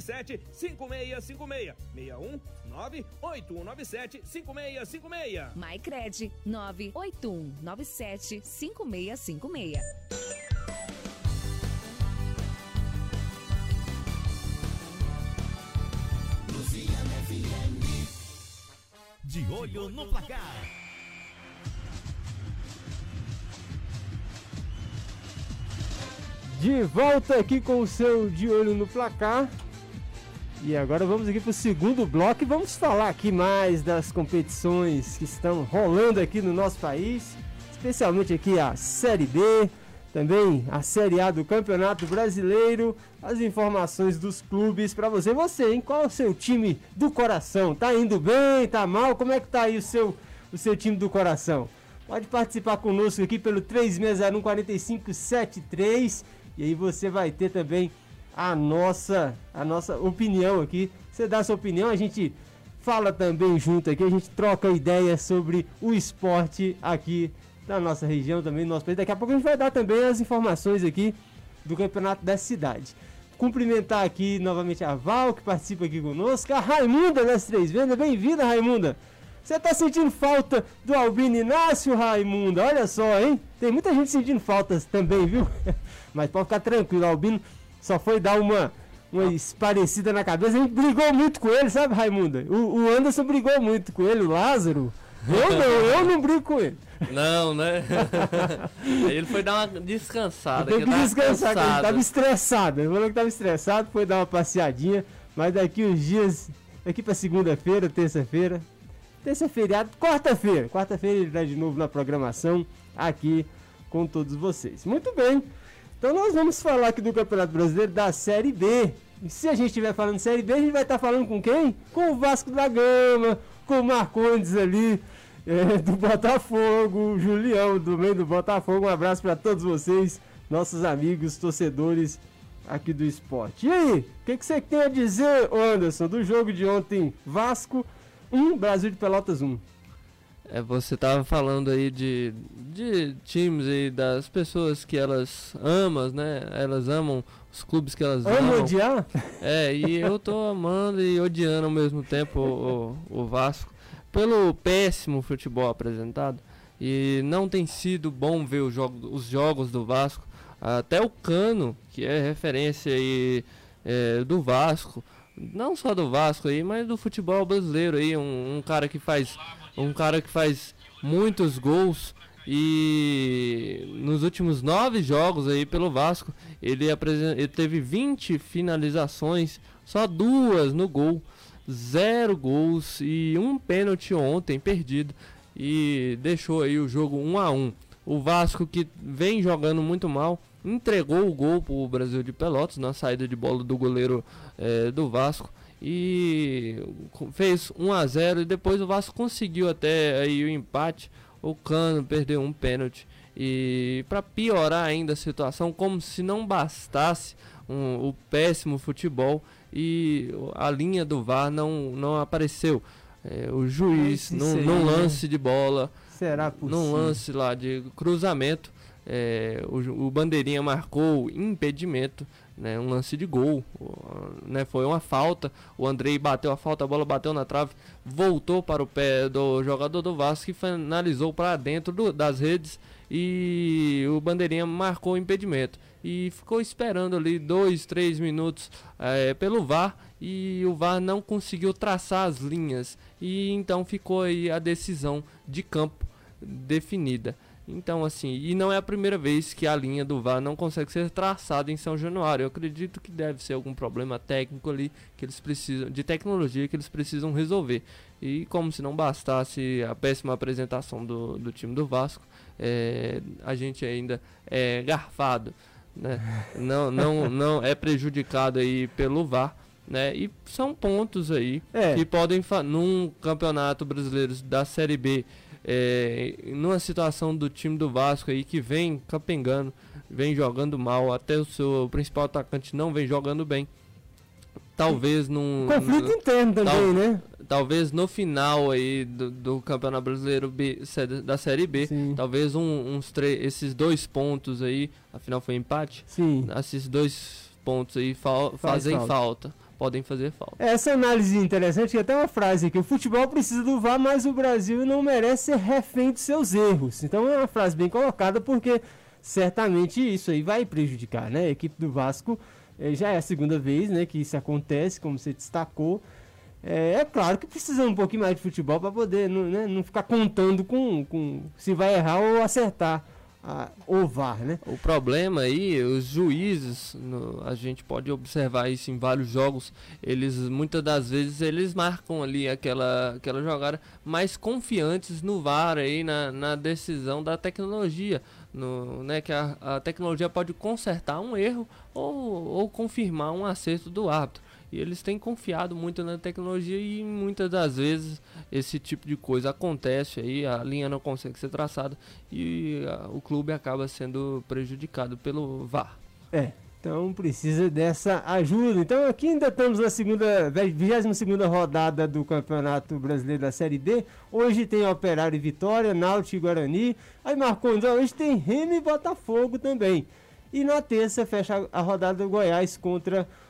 98197 5656. 61 98197 5656. MyCred 98197 5656. De olho no placar. De volta aqui com o seu De Olho no Placar. E agora vamos aqui para o segundo bloco e vamos falar aqui mais das competições que estão rolando aqui no nosso país, especialmente aqui a Série B, também a Série A do Campeonato Brasileiro, as informações dos clubes para você. Você, hein? Qual é o seu time do coração? Tá indo bem? Tá mal? Como é que tá aí o seu, o seu time do coração? Pode participar conosco aqui pelo 3601 4573 e aí você vai ter também a nossa, a nossa opinião aqui. Você dá sua opinião, a gente fala também junto aqui, a gente troca ideias sobre o esporte aqui da nossa região, também do nosso país. Daqui a pouco a gente vai dar também as informações aqui do campeonato da cidade. Cumprimentar aqui novamente a Val, que participa aqui conosco, a Raimunda das Três Vendas. Bem-vinda, Raimunda! Você tá sentindo falta do Albino Inácio, Raimunda? Olha só, hein? Tem muita gente sentindo faltas também, viu? Mas pode ficar tranquilo, Albino só foi dar uma, uma esparecida na cabeça. A gente brigou muito com ele, sabe, Raimunda? O, o Anderson brigou muito com ele, o Lázaro. Eu não, eu não brigo com ele. Não, né? ele foi dar uma descansada. Tem que descansar, que ele tava estressado. Ele falou que tava estressado, foi dar uma passeadinha. Mas daqui uns dias, daqui pra segunda-feira, terça-feira, terça feriado, quarta-feira. Quarta-feira ele tá de novo na programação aqui com todos vocês. Muito bem. Então nós vamos falar aqui do Campeonato Brasileiro da Série B. E se a gente estiver falando Série B, a gente vai estar tá falando com quem? Com o Vasco da Gama, com o Marcondes ali é, do Botafogo, o Julião do meio do Botafogo. Um abraço para todos vocês, nossos amigos, torcedores aqui do esporte. E aí, o que, que você tem a dizer, Anderson, do jogo de ontem? Vasco 1, Brasil de Pelotas 1. É, você tava falando aí de, de times aí, das pessoas que elas amam, né? Elas amam os clubes que elas Amo amam. odiar? É, e eu tô amando e odiando ao mesmo tempo o, o, o Vasco. Pelo péssimo futebol apresentado. E não tem sido bom ver os jogos, os jogos do Vasco. Até o Cano, que é referência aí, é, do Vasco, não só do Vasco aí, mas do futebol brasileiro aí, um, um cara que faz um cara que faz muitos gols e nos últimos nove jogos aí pelo Vasco ele, ele teve 20 finalizações, só duas no gol, zero gols e um pênalti ontem perdido e deixou aí o jogo 1 a 1. O Vasco que vem jogando muito mal entregou o gol para o Brasil de Pelotas na saída de bola do goleiro é, do Vasco e fez 1 a 0 e depois o Vasco conseguiu até aí o empate. O Cano perdeu um pênalti e para piorar ainda a situação, como se não bastasse um, o péssimo futebol e a linha do VAR não, não apareceu. É, o juiz, num, num né? lance de bola, Será possível? num lance lá de cruzamento, é, o, o Bandeirinha marcou impedimento, né, um lance de gol, né, foi uma falta, o Andrei bateu a falta, a bola bateu na trave, voltou para o pé do jogador do Vasco que finalizou para dentro do, das redes e o Bandeirinha marcou o impedimento. E ficou esperando ali dois, três minutos é, pelo VAR e o VAR não conseguiu traçar as linhas. E então ficou aí a decisão de campo definida. Então, assim, e não é a primeira vez que a linha do VAR não consegue ser traçada em São Januário. Eu acredito que deve ser algum problema técnico ali que eles precisam, de tecnologia que eles precisam resolver. E como se não bastasse a péssima apresentação do, do time do Vasco, é, a gente ainda é garfado, né? Não, não, não é prejudicado aí pelo VAR. Né? E são pontos aí é. que podem num campeonato brasileiro da Série B é, numa situação do time do Vasco aí que vem capengando, vem jogando mal, até o seu principal atacante não vem jogando bem. Talvez num. Conflito no, interno também, tal, né? Talvez no final aí do, do Campeonato Brasileiro B, da Série B, Sim. talvez um, uns esses dois pontos aí, afinal foi empate. Sim. Esses dois pontos aí fa Faz fazem falta. falta podem fazer falta. Essa análise interessante, que até uma frase aqui, o futebol precisa do VAR, mas o Brasil não merece ser refém dos seus erros. Então é uma frase bem colocada, porque certamente isso aí vai prejudicar, né? A equipe do Vasco eh, já é a segunda vez né, que isso acontece, como você destacou. É, é, claro que precisa um pouquinho mais de futebol para poder não, né, não ficar contando com, com se vai errar ou acertar o VAR, né? O problema aí, os juízes, no, a gente pode observar isso em vários jogos, eles muitas das vezes eles marcam ali aquela, aquela jogada mais confiantes no VAR aí, na, na decisão da tecnologia. No, né, que a, a tecnologia pode consertar um erro ou, ou confirmar um acerto do árbitro. E eles têm confiado muito na tecnologia e muitas das vezes esse tipo de coisa acontece aí, a linha não consegue ser traçada e a, o clube acaba sendo prejudicado pelo VAR. É, então precisa dessa ajuda. Então aqui ainda estamos na segunda, 22 segunda rodada do Campeonato Brasileiro da Série B. Hoje tem Operário e Vitória, Náutico e Guarani. Aí Marcondes, hoje tem Remy e Botafogo também. E na terça fecha a rodada do Goiás contra o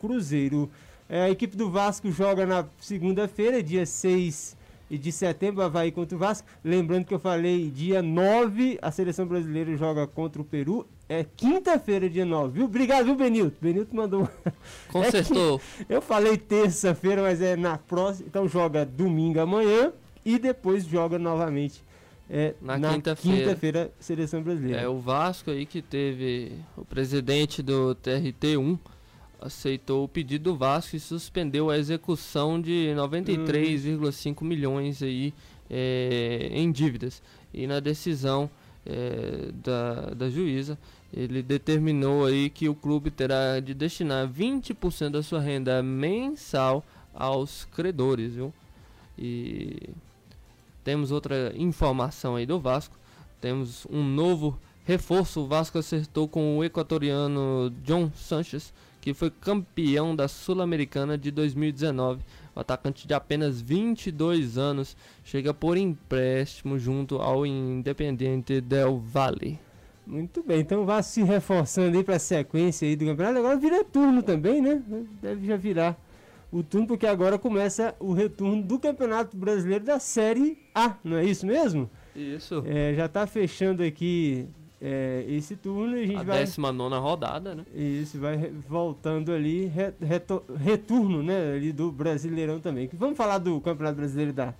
Cruzeiro. É, a equipe do Vasco joga na segunda-feira, dia 6 e de setembro, Havaí contra o Vasco. Lembrando que eu falei dia 9, a seleção brasileira joga contra o Peru. É quinta-feira, dia 9, viu? Obrigado, viu, Benilton? Benilton mandou. Consertou. É eu falei terça-feira, mas é na próxima. Então joga domingo amanhã e depois joga novamente. É, Na na quinta-feira. quinta-feira, seleção brasileira. É o Vasco aí que teve o presidente do TRT1 aceitou o pedido do Vasco e suspendeu a execução de 93,5 milhões aí é, em dívidas. E na decisão é, da, da juíza, ele determinou aí que o clube terá de destinar 20% da sua renda mensal aos credores, viu? E temos outra informação aí do Vasco. Temos um novo reforço. O Vasco acertou com o equatoriano John Sanchez, que foi campeão da Sul-Americana de 2019. O atacante de apenas 22 anos chega por empréstimo junto ao Independiente del Valle. Muito bem, então vá se reforçando aí para a sequência aí do campeonato. Agora vira turno também, né? Deve já virar o turno, porque agora começa o retorno do Campeonato Brasileiro da Série A, não é isso mesmo? Isso. É, já está fechando aqui é, esse turno e a gente A vai. 19 rodada, né? Isso, vai voltando ali, re- reto- retorno, né, ali do Brasileirão também. Vamos falar do Campeonato Brasileiro da,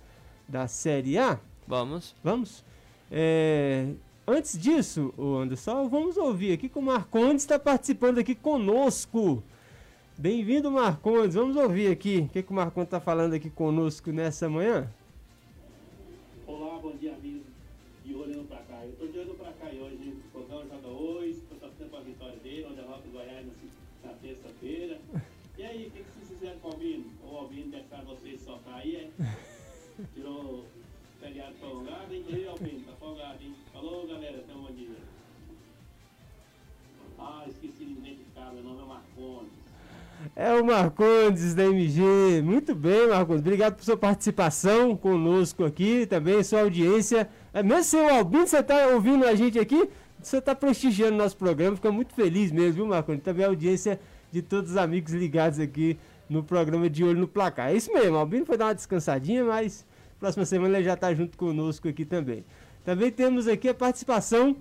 da Série A? Vamos. Vamos? É, antes disso, o Anderson, vamos ouvir aqui que o Marcondes está participando aqui conosco. Bem-vindo, Marcondes. Vamos ouvir aqui o que, que o Marcondes está falando aqui conosco nessa manhã. Olá, bom dia, amigos. Feriado folgado, hein? E aí, Albino, tá hein? Falou, galera, até um dia. Ah, esqueci de identificar, meu nome é Marcondes. É o Marcondes da MG. Muito bem, Marcondes. Obrigado por sua participação conosco aqui, também sua audiência. É, mesmo sem o Albino, você está ouvindo a gente aqui, você está prestigiando nosso programa. Fica muito feliz mesmo, viu, Marcondes? Também a audiência de todos os amigos ligados aqui no programa de Olho no Placar. É isso mesmo, Albino foi dar uma descansadinha, mas próxima semana ele já está junto conosco aqui também. Também temos aqui a participação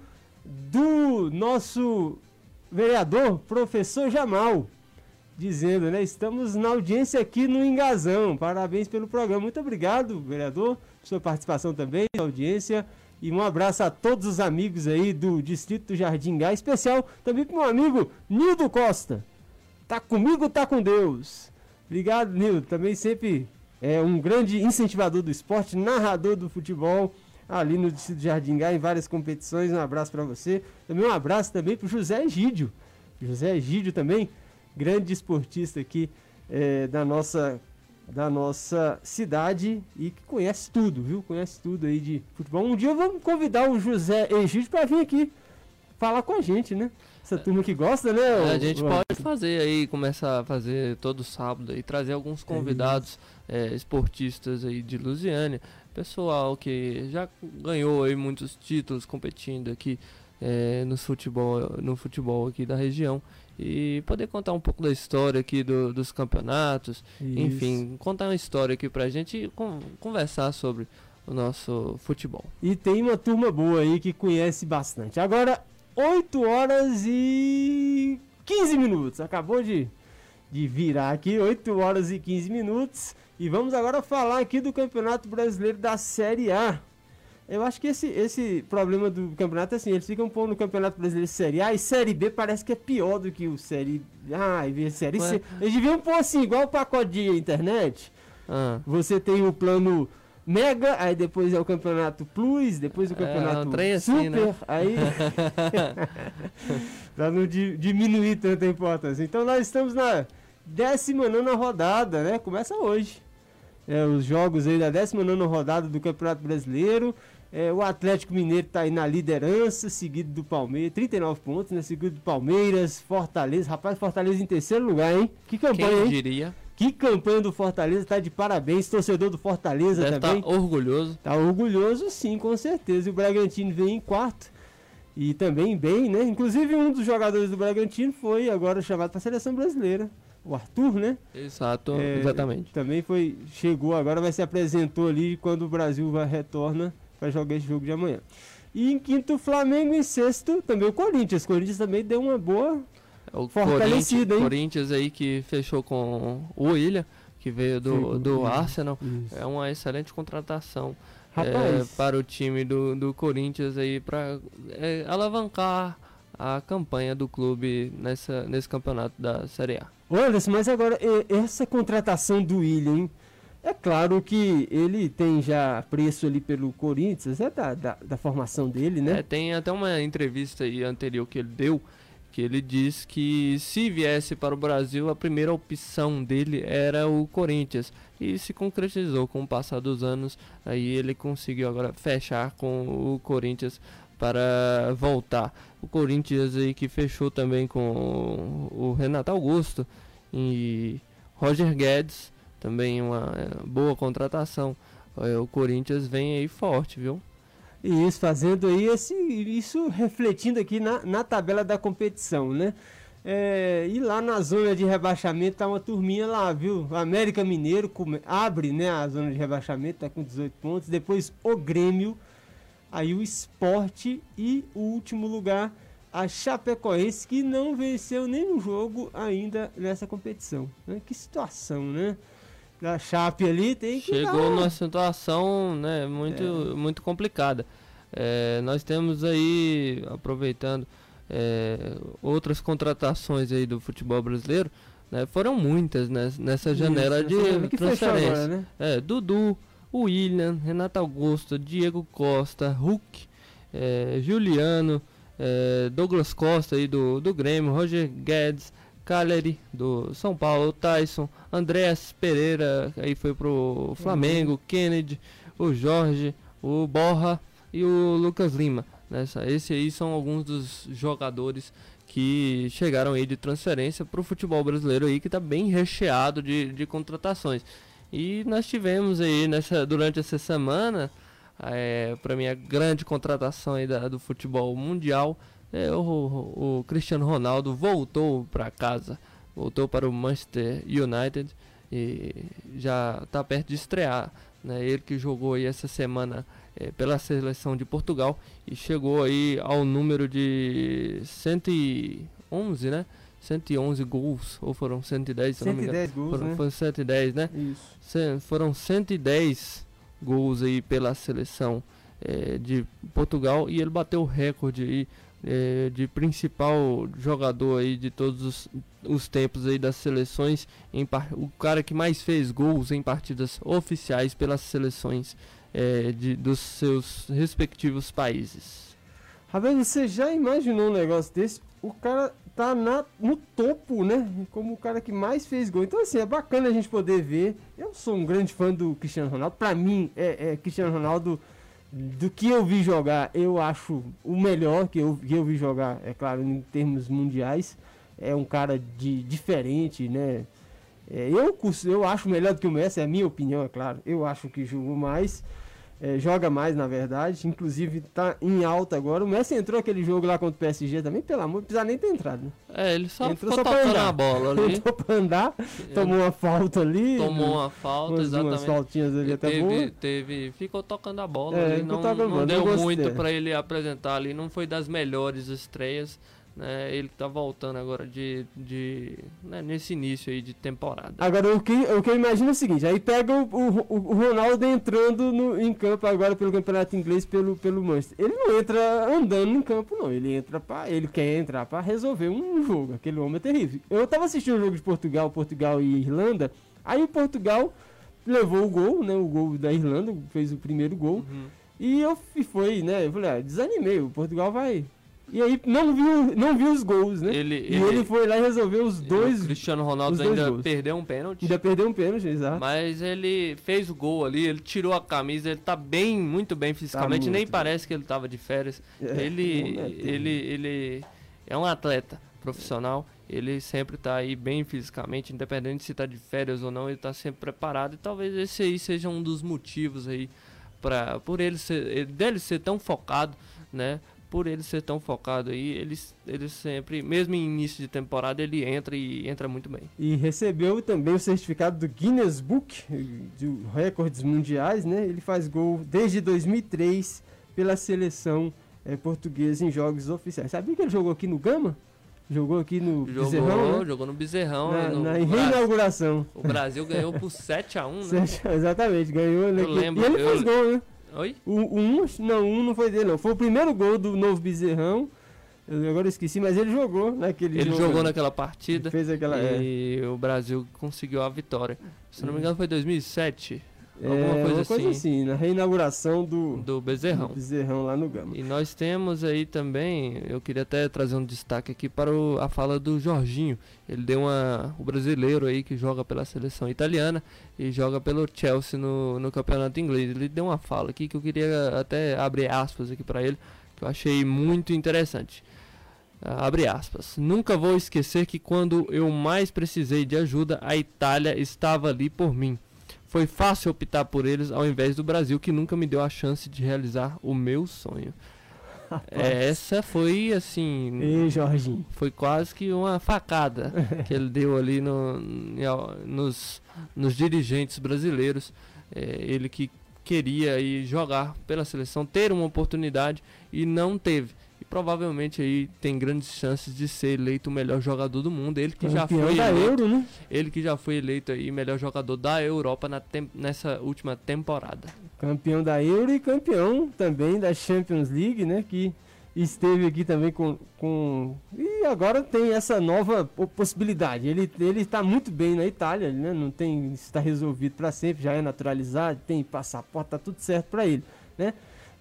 do nosso vereador, professor Jamal dizendo, né? Estamos na audiência aqui no Engazão. Parabéns pelo programa. Muito obrigado, vereador, por sua participação também, audiência. E um abraço a todos os amigos aí do Distrito Jardim Gá, especial também para o meu amigo Nildo Costa. Tá comigo, tá com Deus. Obrigado, Nildo. Também sempre é um grande incentivador do esporte, narrador do futebol ali no Distrito do Jardim Gá, em várias competições. Um abraço para você. Também um abraço também para José Egídio. José Egídio também, grande esportista aqui eh, da, nossa, da nossa cidade e que conhece tudo, viu? Conhece tudo aí de futebol. Um dia vamos convidar o José Egídio para vir aqui falar com a gente, né? Essa turma que gosta, né? a o- gente o- pode fazer aí, começar a fazer todo sábado e trazer alguns convidados é, esportistas aí de Lusiânia, pessoal que já ganhou aí muitos títulos competindo aqui é, no futebol, no futebol aqui da região e poder contar um pouco da história aqui do- dos campeonatos, enfim, contar uma história aqui pra gente e con- conversar sobre o nosso futebol. E tem uma turma boa aí que conhece bastante. Agora, 8 horas e 15 minutos. Acabou de, de virar aqui, 8 horas e 15 minutos. E vamos agora falar aqui do Campeonato Brasileiro da Série A. Eu acho que esse, esse problema do campeonato é assim, eles ficam pondo no Campeonato Brasileiro Série A e Série B parece que é pior do que o Série A e Série Ué. C. Eles deviam pôr assim, igual o pacote de internet. Ah, Você tem o plano Mega, aí depois é o campeonato Plus, depois o É, campeonato um trem assim, Super, né? aí. pra não di- diminuir tanta importância. Então nós estamos na 19 rodada, né? Começa hoje. É, os jogos aí da 19 rodada do Campeonato Brasileiro. É, o Atlético Mineiro está aí na liderança, seguido do Palmeiras, 39 pontos, né? Seguido do Palmeiras, Fortaleza. Rapaz, Fortaleza em terceiro lugar, hein? Que campanha, quem hein? diria? Que campanha do Fortaleza, tá de parabéns, torcedor do Fortaleza Deve também. estar orgulhoso. Tá orgulhoso sim, com certeza. E o Bragantino vem em quarto e também bem, né? Inclusive um dos jogadores do Bragantino foi agora chamado para a seleção brasileira. O Arthur, né? Exato, É, exatamente. Também foi, chegou agora, vai se apresentou ali quando o Brasil vai retorna para jogar esse jogo de amanhã. E em quinto, o Flamengo. Em sexto, também o Corinthians. O Corinthians também deu uma boa. É O fortalecido, Corinthians, hein? Corinthians aí que fechou com o William, que veio do, Sim, do. Arsenal. Isso. É uma excelente contratação é, para o time do, do Corinthians aí para alavancar a campanha do clube nessa, nesse campeonato da Série A. Ô, Anderson, mas agora, essa contratação do William, hein? É claro que ele tem já preço ali pelo Corinthians, é da, da, da formação dele, né? É, tem até uma entrevista anterior que ele deu, que ele diz que se viesse para o Brasil, a primeira opção dele era o Corinthians. E se concretizou com o passar dos anos, aí ele conseguiu agora fechar com o Corinthians para voltar. O Corinthians aí que fechou também com o Renato Augusto e Roger Guedes, também uma eh, boa contratação. Eh, O Corinthians vem aí forte, viu? E isso fazendo aí esse, isso refletindo aqui na, na tabela da competição, né? É, e lá na zona de rebaixamento tá uma turminha lá, viu? América Mineiro come- abre né, a zona de rebaixamento, tá com 18 pontos. Depois o Grêmio, aí o Esporte e o último lugar, a Chapecoense, que não venceu nenhum jogo ainda nessa competição. né? Que situação, né? A Chape ali tem que. Chegou dar- numa situação né, muito, muito complicada. É, nós temos aí, aproveitando é, outras contratações aí do futebol brasileiro, né, foram muitas né, nessa janela Isso, de transferência. agora, né? É, Dudu, William, Renato Augusto, Diego Costa, Hulk, é, Juliano, é, Douglas Costa aí do, do Grêmio, Roger Guedes, Caleri do São Paulo, Tyson, Andréas Pereira, aí foi pro Flamengo, Kennedy, o Jorge, o Borra e o Lucas Lima. Nessa, esse aí são alguns dos jogadores que chegaram aí de transferência para o futebol brasileiro aí que está bem recheado de, de contratações. E nós tivemos aí nessa, durante essa semana, para mim, a grande contratação aí da- do futebol mundial, é, o, o Cristiano Ronaldo voltou para casa, voltou para o Manchester United e já está perto de estrear. Né? Ele que jogou aí essa semana eh, pela seleção de Portugal e chegou aí ao número de 111, né? 111 gols, ou foram 110, se eu não me engano. 110 gols, Foram, né? foram 110, né? Isso. Cen- foram 110 gols aí pela seleção eh, de Portugal e ele bateu o recorde aí, eh, de principal jogador aí de todos os, os tempos aí das seleções, em o cara que mais fez gols em partidas oficiais pelas seleções eh, de, dos seus respectivos países. Rapaz, você já imaginou um negócio desse? O cara tá na, no topo, né? Como o cara que mais fez gol. Então, assim, é bacana a gente poder ver. Eu sou um grande fã do Cristiano Ronaldo. Pra mim, é, é Cristiano Ronaldo, do que eu vi jogar, eu acho o melhor que eu, que eu vi jogar, é claro, em termos mundiais. É um cara de diferente, né? É, eu, eu acho melhor do que o Messi, é a minha opinião, é claro. Eu acho que jogou mais. É, joga mais, na verdade. Inclusive tá em alta agora. O Messi entrou aquele jogo lá contra o PSG também, pelo amor, não precisa nem ter entrado. Né? É, ele só Entrou só pra andar. a bola ali. Entrou pra andar, tomou uma falta ali. Tomou uma falta, umas, umas exatamente. faltinhas ali até boa. teve, teve, ficou tocando a bola É, ali, não, tocando não bola, deu muito para ele apresentar ali, não foi das melhores estreias, né? Ele tá voltando agora de, de né, nesse início aí de temporada. Agora, o que, o que eu imagino é o seguinte: aí pega o, o, o Ronaldo entrando no, em campo agora pelo campeonato inglês, pelo, pelo Manchester. Ele não entra andando em campo, não. Ele entra para Ele quer entrar para resolver um jogo. Aquele homem é terrível. Eu tava assistindo o jogo de Portugal, Portugal e Irlanda. Aí o Portugal levou o gol, né? O gol da Irlanda, fez o primeiro gol. Uhum. E eu fui, foi, né? Eu falei, ah, desanimei, o Portugal vai. E aí não viu, não viu os gols, né? Ele, E ele foi lá e resolveu os dois. o Cristiano Ronaldo ainda gols. perdeu um pênalti. Ainda perdeu um pênalti, exato. Mas ele fez o gol ali, ele tirou a camisa, ele tá bem, muito bem fisicamente, nem muito parece que ele tava de férias. É, ele, é ele, ele é um atleta profissional, ele sempre tá aí bem fisicamente, independente se tá de férias ou não, ele tá sempre preparado e talvez esse aí seja um dos motivos aí para por ele ser, ele- dele ser tão focado, né, por ele ser tão focado aí, ele, ele sempre, mesmo em início de temporada, ele entra e entra muito bem. E recebeu também o certificado do Guinness Book de recordes mundiais, né? Ele faz gol desde 2003 pela seleção é, portuguesa em jogos oficiais. Sabia que ele jogou aqui no Gama? Jogou aqui no Jogou, Bezerrão, né? jogou no Bezerrão. Na, no na reinauguração. O Brasil ganhou por 7x1, né? Exatamente, ganhou. né? Eu lembro, e ele eu- fez gol, né? Oi? O, o um, não, um não foi dele, não. Foi o primeiro gol do novo Bezerrão. Eu agora esqueci, mas ele jogou naquele Ele jogo. jogou naquela partida Fez aquela. é. e o Brasil conseguiu a vitória. Se não me engano foi 2007, É, alguma coisa uma coisa assim, na reinauguração do, do Bezerrão. do Bezerrão lá no Gama. E nós temos aí também, eu queria até trazer um destaque aqui para o- a fala do Jorginho. Ele deu uma. O brasileiro aí que joga pela seleção italiana e joga pelo Chelsea no, no campeonato inglês. Ele deu uma fala aqui que eu queria até abrir aspas aqui para ele, que eu achei muito interessante. Ah, Abre aspas. Nunca vou esquecer que quando eu mais precisei de ajuda, a Itália estava ali por mim. Foi fácil optar por eles ao invés do Brasil, que nunca me deu a chance de realizar o meu sonho. É, essa foi assim. Ei, Jorginho. Foi quase que uma facada que ele deu ali no, nos, nos dirigentes brasileiros. É, ele que queria aí jogar pela seleção, ter uma oportunidade e não teve. Provavelmente aí tem grandes chances de ser eleito o melhor jogador do mundo. Ele que já Campeão foi eleito, Euro, né? ele que já foi eleito aí melhor jogador da Europa na nessa última temporada. Campeão da Euro e campeão também da Champions League, né? Que esteve aqui também com. com... E agora tem essa nova po- possibilidade. Ele, ele está muito bem na Itália, né? Não tem. Está resolvido para sempre, já é naturalizado, tem passaporte, tá tudo certo para ele, né?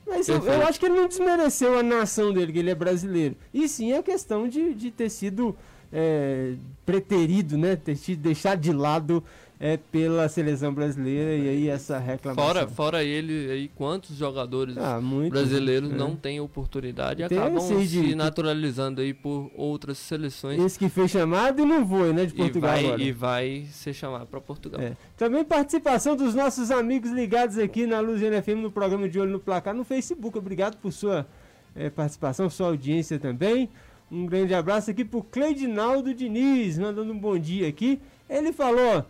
Mas eu, eu acho que ele não desmereceu a nação dele, que ele é brasileiro. E sim a questão de, de ter sido é, preterido, né? Ter sido deixado de lado é, pela seleção brasileira e aí essa reclamação. Fora, fora ele aí, quantos jogadores Ah, muito, brasileiros né? não têm oportunidade e Tem acabam se de- naturalizando aí por outras seleções Esse que foi chamado e não foi, né? De e Portugal vai, agora. e vai ser chamado para Portugal. É. Também participação dos nossos amigos ligados aqui na Luziana FM no programa de Olho no Placar no Facebook. Obrigado por sua eh, participação, sua audiência também. Um grande abraço aqui pro Cleidinaldo Diniz, mandando um bom dia aqui. Ele falou,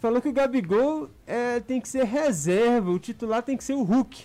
falou que o Gabigol eh, tem que ser reserva, o titular tem que ser o Hulk.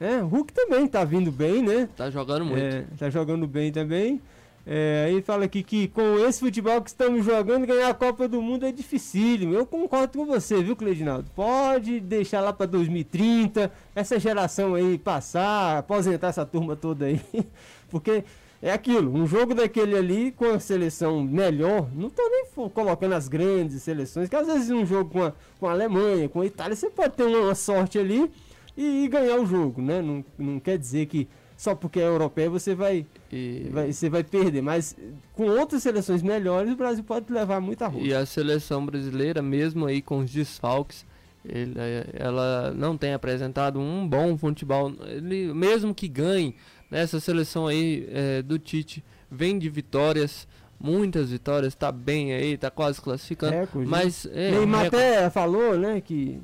É, o Hulk também tá vindo bem, né? Tá jogando muito. É, tá jogando bem também. É, aí fala aqui que com esse futebol que estamos jogando, ganhar a Copa do Mundo é dificílimo. Eu concordo com você, viu, Cleidinaldo? Pode deixar lá para 2030, essa geração aí passar, aposentar essa turma toda aí. Porque é aquilo, um jogo daquele ali com a seleção melhor, não tô nem colocando as grandes seleções, que às vezes um jogo com a, com a Alemanha, com a Itália, você pode ter uma sorte ali e, e ganhar o jogo, né? Não, não quer dizer que só porque é europeia você vai, E, vai- você vai perder, mas com outras seleções melhores o Brasil pode levar muita rua. e a seleção brasileira, mesmo aí com os desfalques, ele- ela não tem apresentado um bom futebol. Ele, mesmo que ganhe, nessa seleção aí eh, do Tite, vem de vitórias, muitas vitórias, tá bem aí, tá quase classificando. Recorde, né? mas é, Neymar até falou, né, que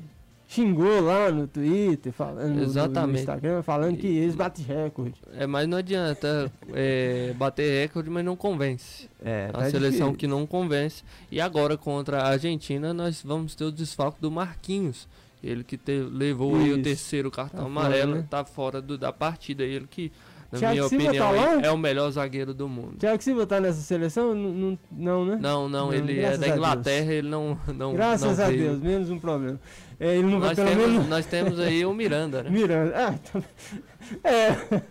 xingou lá no Twitter, falando no- no, Exatamente. Instagram, falando que eles batem recorde. É, mas não adianta é, bater recorde, mas não convence. É, a seleção que não convence. E agora contra a Argentina nós vamos ter o desfalque do Marquinhos. Ele que te- levou aí o terceiro cartão Tá amarelo, fora, né? tá fora do- da partida. Ele que, na Thiago minha Silva opinião, tá é o melhor zagueiro do mundo. Thiago Silva tá nessa seleção? Não, não, né? Não, não, ele é da. Inglaterra, ele não, não Graças não a. Deus, menos um problema. É, ele não vai Nós pelo temos, menos. nós temos aí o Miranda, né? Miranda. Ah, então- é.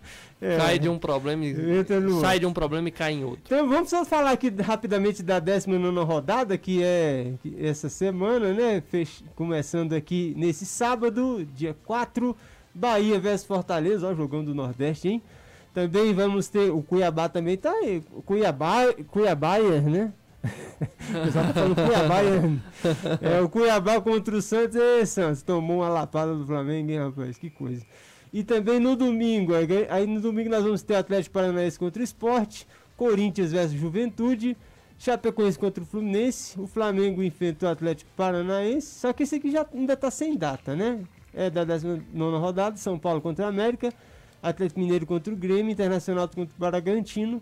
é. Cai de um problema e sai de um problema e cai em outro. Então vamos só falar aqui rapidamente da 19 rodada, que é essa semana, né? Fech... Começando aqui nesse sábado, dia 4, Bahia vs Fortaleza, ó, jogão do Nordeste, hein? Também vamos ter. O Cuiabá também tá aí. O Cuiabá, Cuiabá, né? O tá falando Cuiabá. É o Cuiabá contra o Santos. E Santos, tomou uma lapada do Flamengo, hein, rapaz? Que coisa. E também no domingo, aí no domingo nós vamos ter Atlético Paranaense contra o Esporte, Corinthians versus Juventude, Chapecoense contra o Fluminense, o Flamengo enfrenta o Atlético Paranaense, só que esse aqui já ainda tá sem data, né? É da 19 rodada, São Paulo contra a América, Atlético Mineiro contra o Grêmio, Internacional contra o Bragantino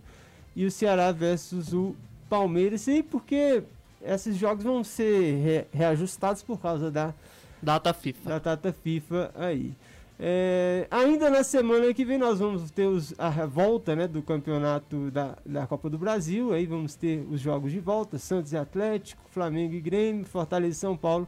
e o Ceará versus o Palmeiras. E porque esses jogos vão ser re reajustados por causa da data FIFA. Da data FIFA aí. É, ainda na semana que vem nós vamos ter os, a volta né, do campeonato da, da Copa do Brasil. Aí vamos ter os jogos de volta: Santos e Atlético, Flamengo e Grêmio, Fortaleza e São Paulo,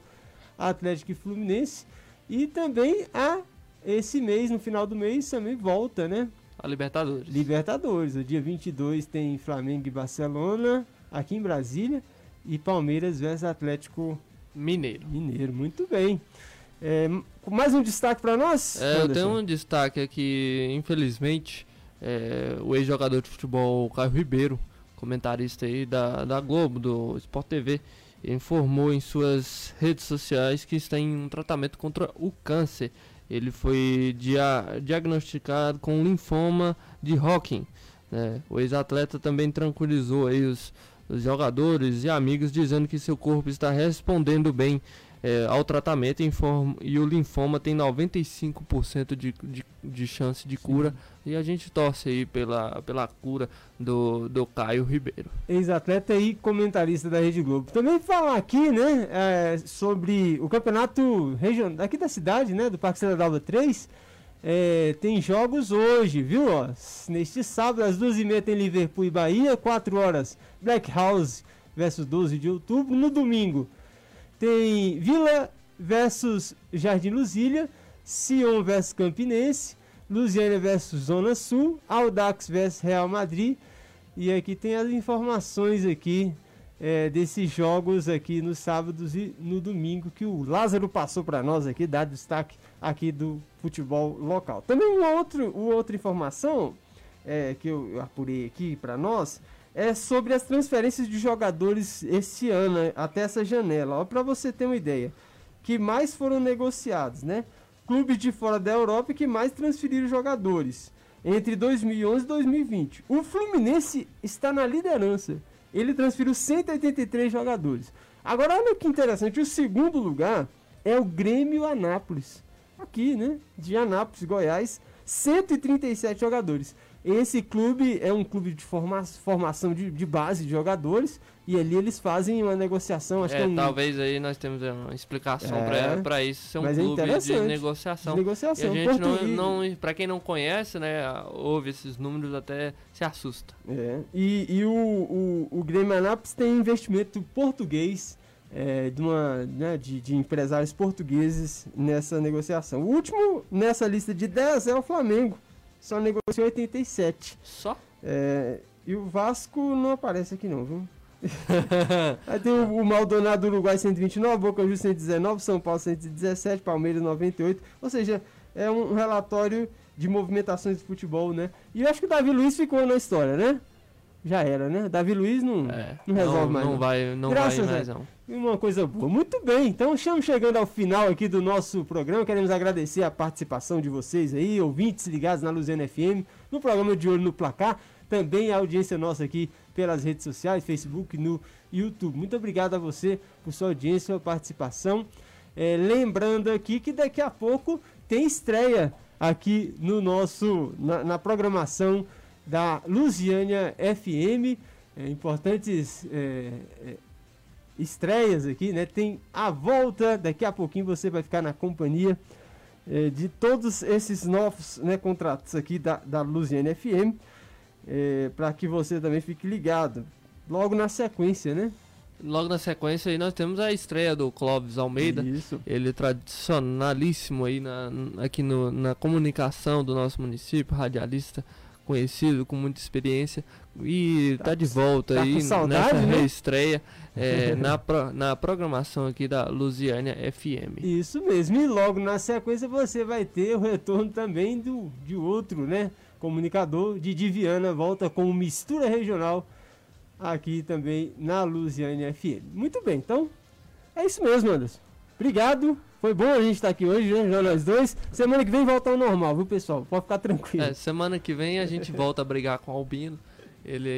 Atlético e Fluminense. E também a esse mês, no final do mês, também volta, né? A Libertadores. Libertadores. O dia 22 tem Flamengo e Barcelona, aqui em Brasília. E Palmeiras versus Atlético Mineiro. Mineiro, muito bem. É, mais um destaque para nós? É, eu tenho um destaque aqui, infelizmente, é, o ex-jogador de futebol Caio Ribeiro, comentarista aí da, da Globo, do Sport TV, informou em suas redes sociais que está em um tratamento contra o câncer. Ele foi dia, diagnosticado com linfoma de Hodgkin. Né? O ex-atleta também tranquilizou aí os, os jogadores e amigos dizendo que seu corpo está respondendo bem é, ao tratamento e o linfoma tem 95% de, de, de chance de cura Sim. e a gente torce aí pela, pela cura do, do Caio Ribeiro. Ex-atleta e comentarista da Rede Globo. Também falar aqui, né, é, sobre o campeonato regional aqui da cidade, né, do Parque Cidade Alva 3. É, tem jogos hoje, viu? Ó, neste sábado, às duas e meia tem Liverpool e Bahia, 4 horas Black House versus 12 de outubro. No domingo, tem Vila versus Jardim Luzília, Sion versus Campinense, Luziânia versus Zona Sul, Audax versus Real Madrid. E aqui tem as informações aqui é, desses jogos aqui nos sábados e no domingo que o Lázaro passou para nós aqui, dá destaque aqui do futebol local. Também uma, outro, uma outra informação é, que eu apurei aqui para nós é sobre as transferências de jogadores esse ano, né, até essa janela. Para você ter uma ideia, que mais foram negociados, né? Clubes de fora da Europa que mais transferiram jogadores entre 2011 e 2020. O Fluminense está na liderança. Ele transferiu 183 jogadores. Agora olha que interessante, o segundo lugar é o Grêmio Anápolis. Aqui, né? De Anápolis, Goiás, 137 jogadores. Esse clube é um clube de forma, formação de, de, base de jogadores e ali eles fazem uma negociação. Acho é, que é um... talvez aí nós temos uma explicação é, para isso ser um Mas é clube é de negociação. De negociação. E a gente não, não para quem não conhece, né, ouve esses números até se assusta. É. E, e o, o, o Grêmio Anápolis tem investimento português. É, de, uma, né, de, de, empresários portugueses nessa negociação. O último nessa lista de 10 é o Flamengo, só negociou 87. Só? É, e o Vasco não aparece aqui não, viu? Aí tem o, o Maldonado Uruguai 129, Boca Juniors 119, São Paulo 117, Palmeiras 98. Ou seja, é um relatório de movimentações de futebol, né? E eu acho que o Davi Luiz ficou na história, né? Já era, né? Davi Luiz não, é, não resolve não, mais. Não, vai, não Graças vai mais, não. Uma coisa boa. Muito bem, então estamos chegando ao final aqui do nosso programa. Queremos agradecer a participação de vocês aí, ouvintes ligados na Luziana FM, no programa de Olho no Placar. Também a audiência nossa aqui pelas redes sociais, Facebook, no YouTube. Muito obrigado a você por sua audiência, sua participação. É, lembrando aqui que daqui a pouco tem estreia aqui no nosso na, na programação da Lusiânia FM. É, importantes é, é, estreias aqui, né? Tem a volta, daqui a pouquinho você vai ficar na companhia é, de todos esses novos né, contratos aqui da, da Lusiana FM, é, para que você também fique ligado. Logo na sequência, né? Logo na sequência aí nós temos a estreia do Clóvis Almeida. Isso. Ele é tradicionalíssimo aí na, aqui no, na comunicação do nosso município, radialista conhecido, com muita experiência, e tá, tá de volta tá aí saudade, nessa né? reestreia é, na, pro, na programação aqui da Lusiânia FM. Isso mesmo, e logo na sequência você vai ter o retorno também do, de outro, né? Comunicador, de Diviana, volta com mistura regional aqui também na Lusiânia FM. Muito bem, então é isso mesmo, Anderson. Obrigado. Foi bom a gente estar aqui hoje, né, nós dois. Semana que vem volta ao normal, viu, pessoal? Pode ficar tranquilo. É, semana que vem a gente volta a brigar com o Albino. Ele,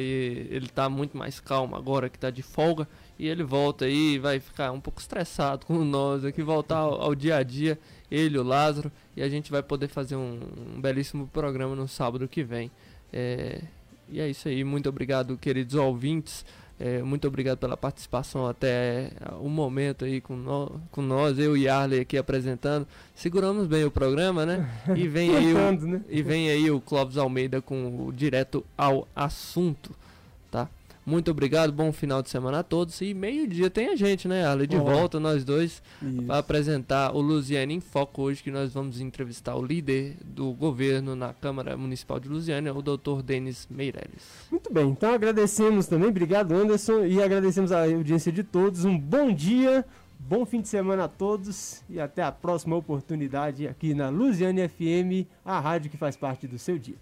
ele tá muito mais calmo agora que tá de folga. E ele volta aí vai ficar um pouco estressado com nós aqui, voltar ao, ao dia a dia. Ele, o Lázaro. E a gente vai poder fazer um, um belíssimo programa no sábado que vem. É, e é isso aí. Muito obrigado, queridos ouvintes. É, muito obrigado pela participação até o momento aí com, no, com nós, eu e Arley aqui apresentando. Seguramos bem o programa, né? E vem aí o, né? e vem aí o Clóvis Almeida com o direto ao assunto? Muito obrigado, bom final de semana a todos. E meio-dia tem a gente, né, Arley? De Ó. volta, nós dois, para apresentar o Lusiane em Foco hoje, que nós vamos entrevistar o líder do governo na Câmara Municipal de Lusiânia, o doutor Denis Meirelles. Muito bem, então agradecemos também, obrigado Anderson, e agradecemos a audiência de todos. Um bom dia, bom fim de semana a todos e até a próxima oportunidade aqui na Lusiane FM, a rádio que faz parte do seu dia.